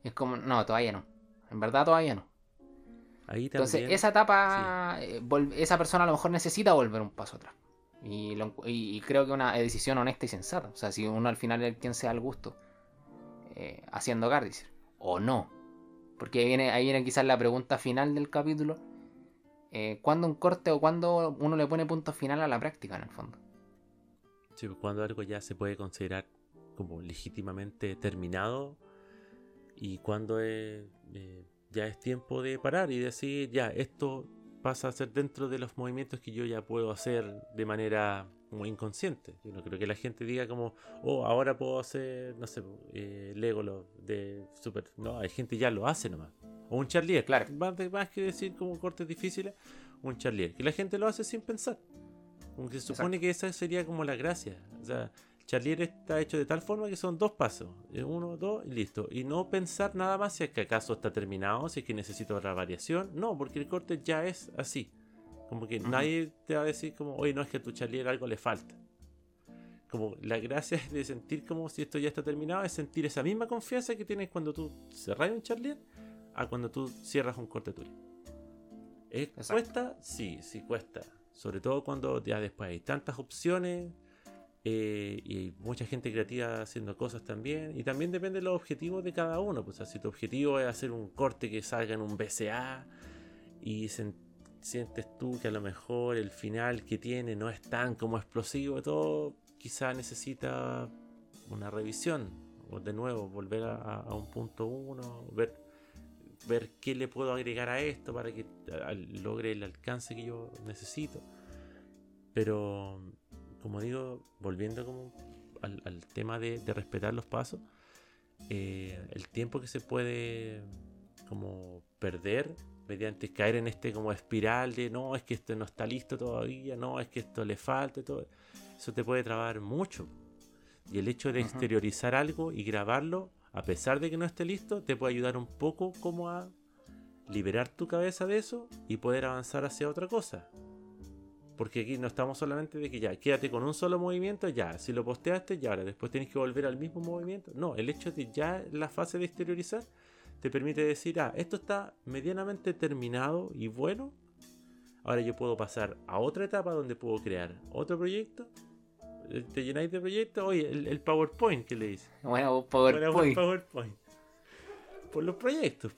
es como, no, todavía no. En verdad todavía no. Ahí Entonces, esa etapa, eh, esa persona a lo mejor necesita volver un paso atrás. Y, creo que una decisión honesta y sensata. O sea, si uno al final es quien sea al gusto eh, haciendo Gardicer. O no. Porque ahí viene, ahí viene quizás la pregunta final del capítulo. Eh, ¿Cuándo un corte o cuándo uno le pone punto final a la práctica en el fondo? Sí, pues, cuando algo ya se puede considerar como legítimamente terminado y cuando eh, ya es tiempo de parar y decir, ya, esto pasa a ser dentro de los movimientos que yo ya puedo hacer de manera muy inconsciente. Yo no creo que la gente diga como, oh, ahora puedo hacer, no sé, eh, Lego de Super. No, hay gente ya lo hace nomás. O un Charlier, claro. Más, más que decir como cortes difíciles, un Charlier. Que la gente lo hace sin pensar. Aunque se supone que esa sería como la gracia. O sea, Charlier está hecho de tal forma que son dos pasos. Uno, dos y listo. Y no pensar nada más si es que acaso está terminado, si es que necesito otra variación. No, porque el corte ya es así. Como que nadie te va a decir como, oye, no es que a tu Charlier algo le falta. Como la gracia de sentir como si esto ya está terminado es sentir esa misma confianza que tienes cuando tú cerras un Charlier a cuando tú cierras un corte tuyo. ¿Cuesta? Sí, sí cuesta. Sobre todo cuando ya después hay tantas opciones eh, y mucha gente creativa haciendo cosas también. Y también depende de los objetivos de cada uno. Pues, si tu objetivo es hacer un corte que salga en un BCA y sientes tú que a lo mejor el final que tiene no es tan como explosivo, todo quizá necesita una revisión. O de nuevo, volver a, un punto uno, ver, ver qué le puedo agregar a esto para que logre el alcance que yo necesito. Pero como digo, volviendo como al, tema de, respetar los pasos, eh, el tiempo que se puede como perder mediante caer en este como espiral de no, es que esto no está listo todavía, no, es que esto le falta, todo eso te puede trabar mucho. Y el hecho de exteriorizar algo y grabarlo, a pesar de que no esté listo, te puede ayudar un poco como a liberar tu cabeza de eso y poder avanzar hacia otra cosa. Porque aquí no estamos solamente de que ya, quédate con un solo movimiento, ya, si lo posteaste, ya, ahora después tienes que volver al mismo movimiento. No, el hecho de ya la fase de exteriorizar te permite decir, ah, esto está medianamente terminado y bueno. Ahora yo puedo pasar a otra etapa donde puedo crear otro proyecto. Eh, te llenáis de proyectos, oye, el, PowerPoint que le dice. Bueno, PowerPoint. PowerPoint. Por los proyectos.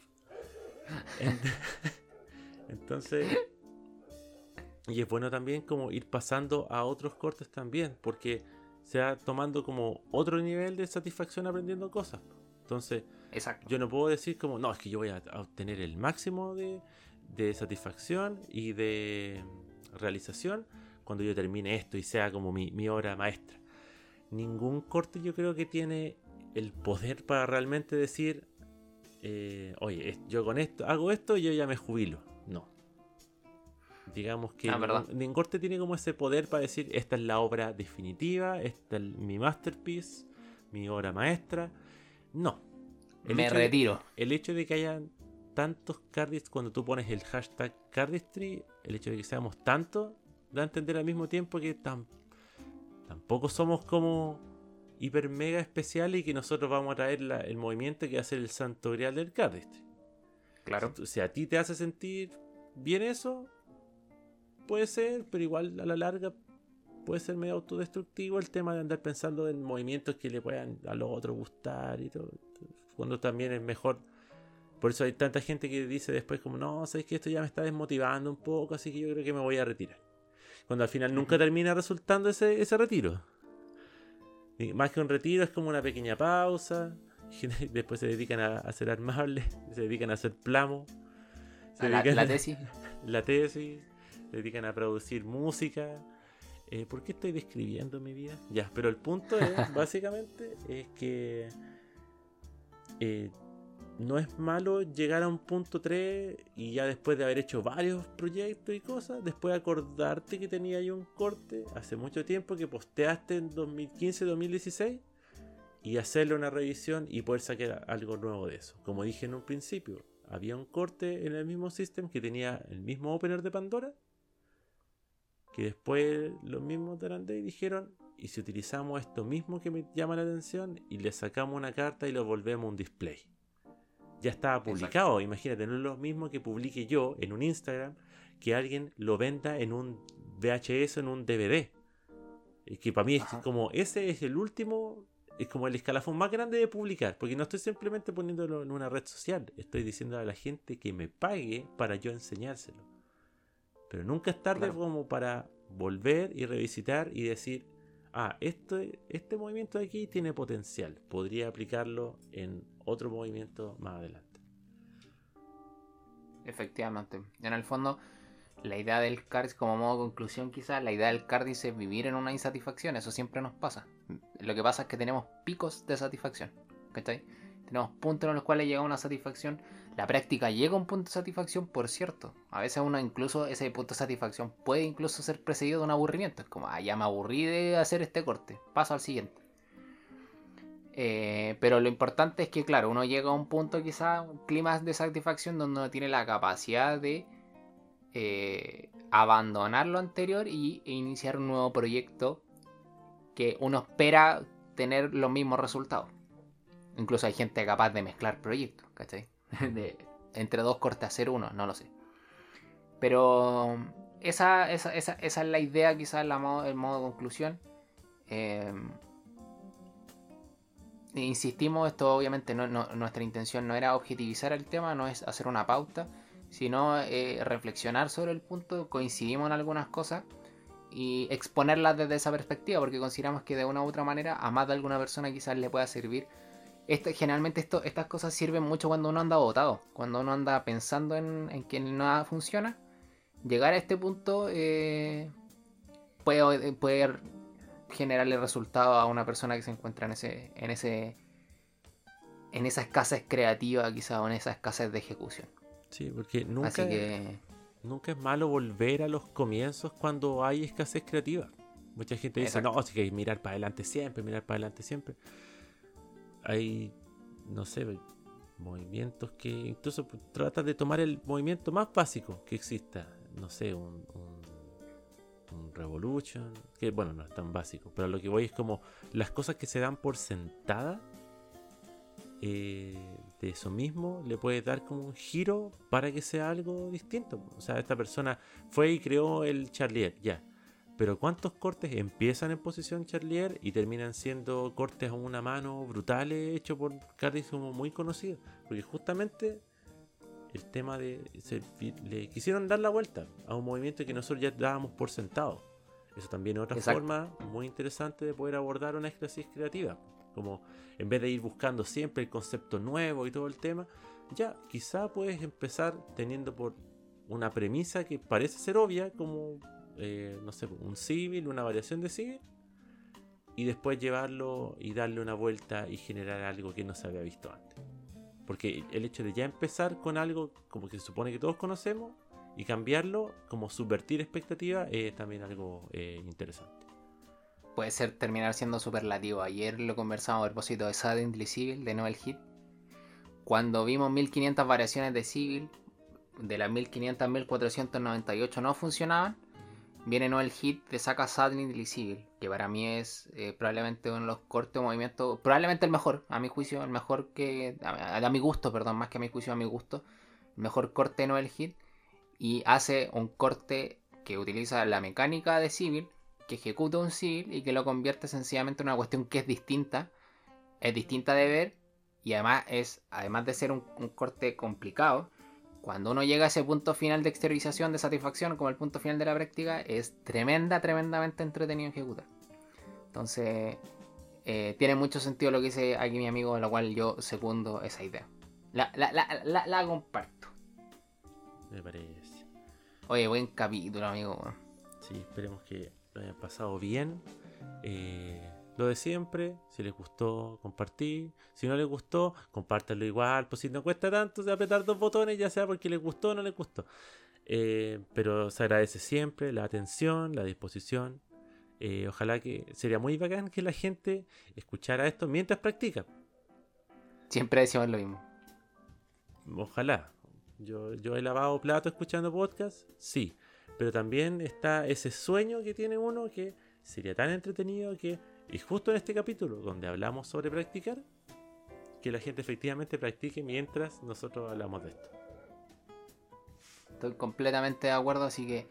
Entonces, y es bueno también como ir pasando a otros cortes también, porque se va tomando como otro nivel de satisfacción aprendiendo cosas. Entonces, yo no puedo decir como, no, es que yo voy a obtener el máximo de, satisfacción y de realización cuando yo termine esto y sea como mi, mi obra maestra. Ningún corte yo creo que tiene el poder para realmente decir, eh, oye, yo con esto hago esto y yo ya me jubilo. No, Digamos que ah, tiene como ese poder para decir, esta es la obra definitiva, esta es mi masterpiece, mi obra maestra. No. Me retiro. el hecho de que hayan tantos cardistry, cuando tú pones el hashtag cardistry, el hecho de que seamos tantos, da a entender al mismo tiempo que tampoco somos como hiper mega especiales y que nosotros vamos a traer el movimiento que va a ser el santo grial del cardistry. Claro. Si, a ti te hace sentir bien eso, puede ser, pero igual a la larga puede ser medio autodestructivo el tema de andar pensando en movimientos que le puedan a los otros gustar y todo. Cuando también es mejor. Por eso hay tanta gente que dice después como, no, sabes que esto ya me está desmotivando un poco, así que yo creo que me voy a retirar. Cuando al final nunca termina resultando ese, ese retiro. más que un retiro es como una pequeña pausa. Después se dedican a, ser armables, se dedican a hacer plamo. la, la tesis. La tesis. Dedican a producir música eh, ¿Por qué estoy describiendo mi vida? Ya, pero el punto es, básicamente, es que eh, no es malo llegar a un punto 3 y ya después de haber hecho varios proyectos y cosas, después acordarte que tenía ahí un corte hace mucho tiempo que posteaste en 2015-2016 y hacerle una revisión y poder sacar algo nuevo de eso. Como dije en un principio, había un corte en el mismo sistema que tenía el mismo opener de Pandora que después los mismos de Arandey dijeron, y si utilizamos esto mismo que me llama la atención y le sacamos una carta y lo volvemos un display. Ya estaba publicado, imagínate, no es lo mismo que publique yo en un Instagram que alguien lo venda en un VHS, en un DVD. Y que para mí es como, ese es el último, es como el escalafón más grande de publicar, porque no estoy simplemente poniéndolo en una red social, estoy diciendo a la gente que me pague para yo enseñárselo. Pero nunca es tarde como para volver y revisitar y decir, ah, este, este movimiento de aquí tiene potencial, podría aplicarlo en otro movimiento más adelante. Efectivamente. En el fondo, la idea del CARDIS, como modo de conclusión quizás, la idea del CARDIS es vivir en una insatisfacción, eso siempre nos pasa. Lo que pasa es que tenemos picos de satisfacción, ¿cachai? Tenemos puntos en los cuales llega una satisfacción la práctica llega a un punto de satisfacción, por cierto. A veces uno incluso, ese punto de satisfacción puede incluso ser precedido de un aburrimiento. Es como, ah, ya me aburrí de hacer este corte, paso al siguiente. Eh, pero lo importante es que, claro, uno llega a un punto quizá, un clima de satisfacción donde uno tiene la capacidad de eh, abandonar lo anterior y, e iniciar un nuevo proyecto que uno espera tener los mismos resultados. Incluso hay gente capaz de mezclar proyectos, ¿cachai? de, entre dos cortes hacer uno, no lo sé. Pero esa, esa, esa, esa es la idea, quizás el modo, de conclusión. Em, insistimos, esto obviamente nuestra intención no era objetivizar el tema, no es hacer una pauta, sino eh, reflexionar sobre el punto, coincidimos en algunas cosas y exponerlas desde esa perspectiva, porque consideramos que de una u otra manera a más de alguna persona quizás le pueda servir este, generalmente esto, estas cosas sirven mucho cuando uno anda votado, cuando uno anda pensando en, que nada funciona. Llegar a este punto eh, puede, puede generarle resultado a una persona que se encuentra en ese, en ese, en esa escasez creativa, quizá, o en esa escasez de ejecución. Sí, porque nunca, nunca es malo volver a los comienzos cuando hay escasez creativa. Mucha gente dice, no, hay que mirar para adelante siempre, mirar para adelante siempre hay, no sé, movimientos que incluso tratan de tomar el movimiento más básico que exista. No sé, un, un, Revolution, que bueno, no es tan básico, pero lo que voy es como las cosas que se dan por sentada. Eh, de eso mismo le puede dar como un giro para que sea algo distinto. O sea, esta persona fue y creó el Charlier, ya pero ¿cuántos cortes empiezan en posición Charlier y terminan siendo cortes a una mano brutales hechos por Cardis como muy conocidos? Porque justamente el tema de... le quisieron dar la vuelta a un movimiento que nosotros ya dábamos por sentado. Eso también es otra forma muy interesante de poder abordar una crisis creativa. Como en vez de ir buscando siempre el concepto nuevo y todo el tema, ya quizá puedes empezar teniendo por una premisa que parece ser obvia, como eh, no sé, un civil, una variación de civil, y después llevarlo y darle una vuelta y generar algo que no se había visto antes. Porque el hecho de ya empezar con algo como que se supone que todos conocemos y cambiarlo, como subvertir expectativas, es también algo eh, interesante. Puede ser terminar siendo superlativo. Ayer lo conversamos a propósito de Suddenly Civil, de Novel Hit. cuando vimos 1500 variaciones de Civil, de las 1500 1498 no funcionaban, viene no el hit de Saka y que para mí es eh, probablemente uno de los cortes o movimientos, probablemente el mejor, a mi juicio, el mejor que, a, mi gusto, perdón, más que a mi juicio, a mi gusto, el mejor corte no el hit, y hace un corte que utiliza la mecánica de Civil, que ejecuta un Civil y que lo convierte sencillamente en una cuestión que es distinta, es distinta de ver, y además es, además de ser un corte complicado, cuando uno llega a ese punto final de exteriorización, de satisfacción, como el punto final de la práctica, es tremenda, tremendamente entretenido ejecutar. Entonces, eh, tiene mucho sentido lo que dice aquí mi amigo, lo cual yo segundo esa idea. La, la, la, la, la comparto. Me parece. Oye, buen capítulo, amigo. Sí, esperemos que lo hayan pasado bien. Eh, lo de siempre, si les gustó, compartir. Si no les gustó, compártanlo igual. Pues si no cuesta tanto de apretar dos botones, ya sea porque les gustó o no les gustó. Eh, pero se agradece siempre la atención, la disposición. Eh, ojalá que sería muy bacán que la gente escuchara esto mientras practica. Siempre decimos lo mismo. Ojalá. Yo, yo he lavado plato escuchando podcast, sí. Pero también está ese sueño que tiene uno que sería tan entretenido que, y justo en este capítulo donde hablamos sobre practicar, que la gente efectivamente practique mientras nosotros hablamos de esto. Estoy completamente de acuerdo, así que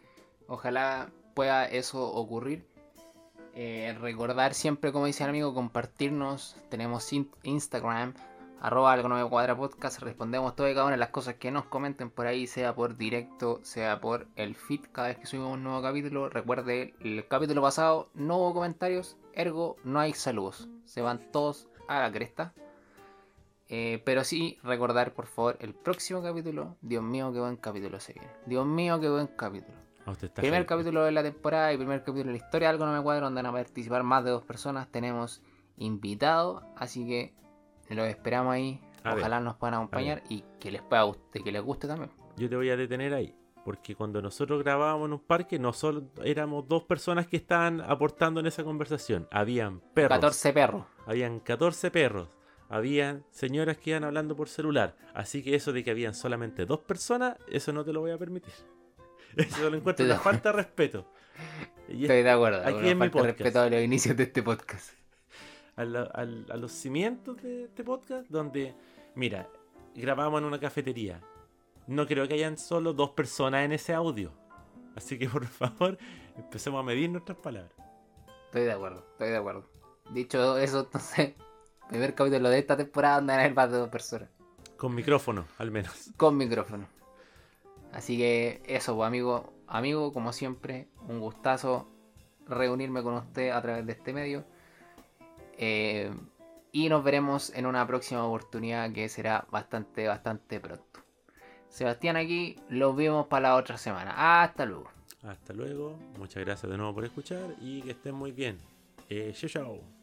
ojalá pueda eso ocurrir. Eh, recordar siempre, como dice el amigo, compartirnos. Tenemos in- Instagram, arroba algo no me cuadra podcast. Respondemos todas y cada una de las cosas que nos comenten por ahí, sea por directo, sea por el feed cada vez que subimos un nuevo capítulo. Recuerde, el capítulo pasado no hubo comentarios, ergo no hay saludos. Se van todos a la cresta. Eh, pero sí, recordar por favor el próximo capítulo. Dios mío, qué buen capítulo se viene. Dios mío, qué buen capítulo. Primer capítulo de la temporada y primer capítulo de la historia. Algo no me cuadra, donde van a participar más de dos personas. Tenemos invitados, así que los esperamos ahí. A Ojalá nos puedan acompañar y que les pueda gust- que les guste también. Yo te voy a detener ahí. Porque cuando nosotros grabábamos en un parque, no solo éramos dos personas que estaban aportando en esa conversación. Habían perros. 14 perros. Habían 14 perros. Habían señoras que iban hablando por celular. Así que eso de que habían solamente dos personas, eso no te lo voy a permitir. Eso lo encuentro una falta de respeto. Y Estoy de acuerdo. aquí Aquí en mi falta de podcast. respeto a los inicios de este podcast. A, la- al- a los cimientos de este podcast, donde, mira, grabamos en una cafetería. No creo que hayan solo dos personas en ese audio. Así que por favor, empecemos a medir nuestras palabras. Estoy de acuerdo, estoy de acuerdo. Dicho eso, entonces, primer capítulo de esta temporada donde van a más de dos personas. Con micrófono, al menos. con micrófono. Así que eso, pues, amigo, amigo, como siempre, un gustazo reunirme con usted a través de este medio. Eh, y nos veremos en una próxima oportunidad que será bastante, bastante pronto. Sebastián aquí, los vemos para la otra semana. Hasta luego. Hasta luego. Muchas gracias de nuevo por escuchar y que estén muy bien. Eh, chao, chao.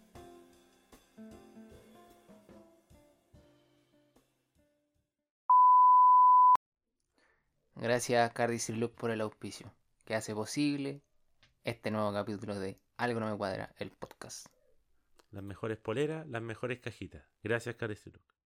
Gracias Cardis Loop por el auspicio, que hace posible este nuevo capítulo de Algo no me cuadra, el podcast. Las mejores poleras, las mejores cajitas. Gracias, Careciluk.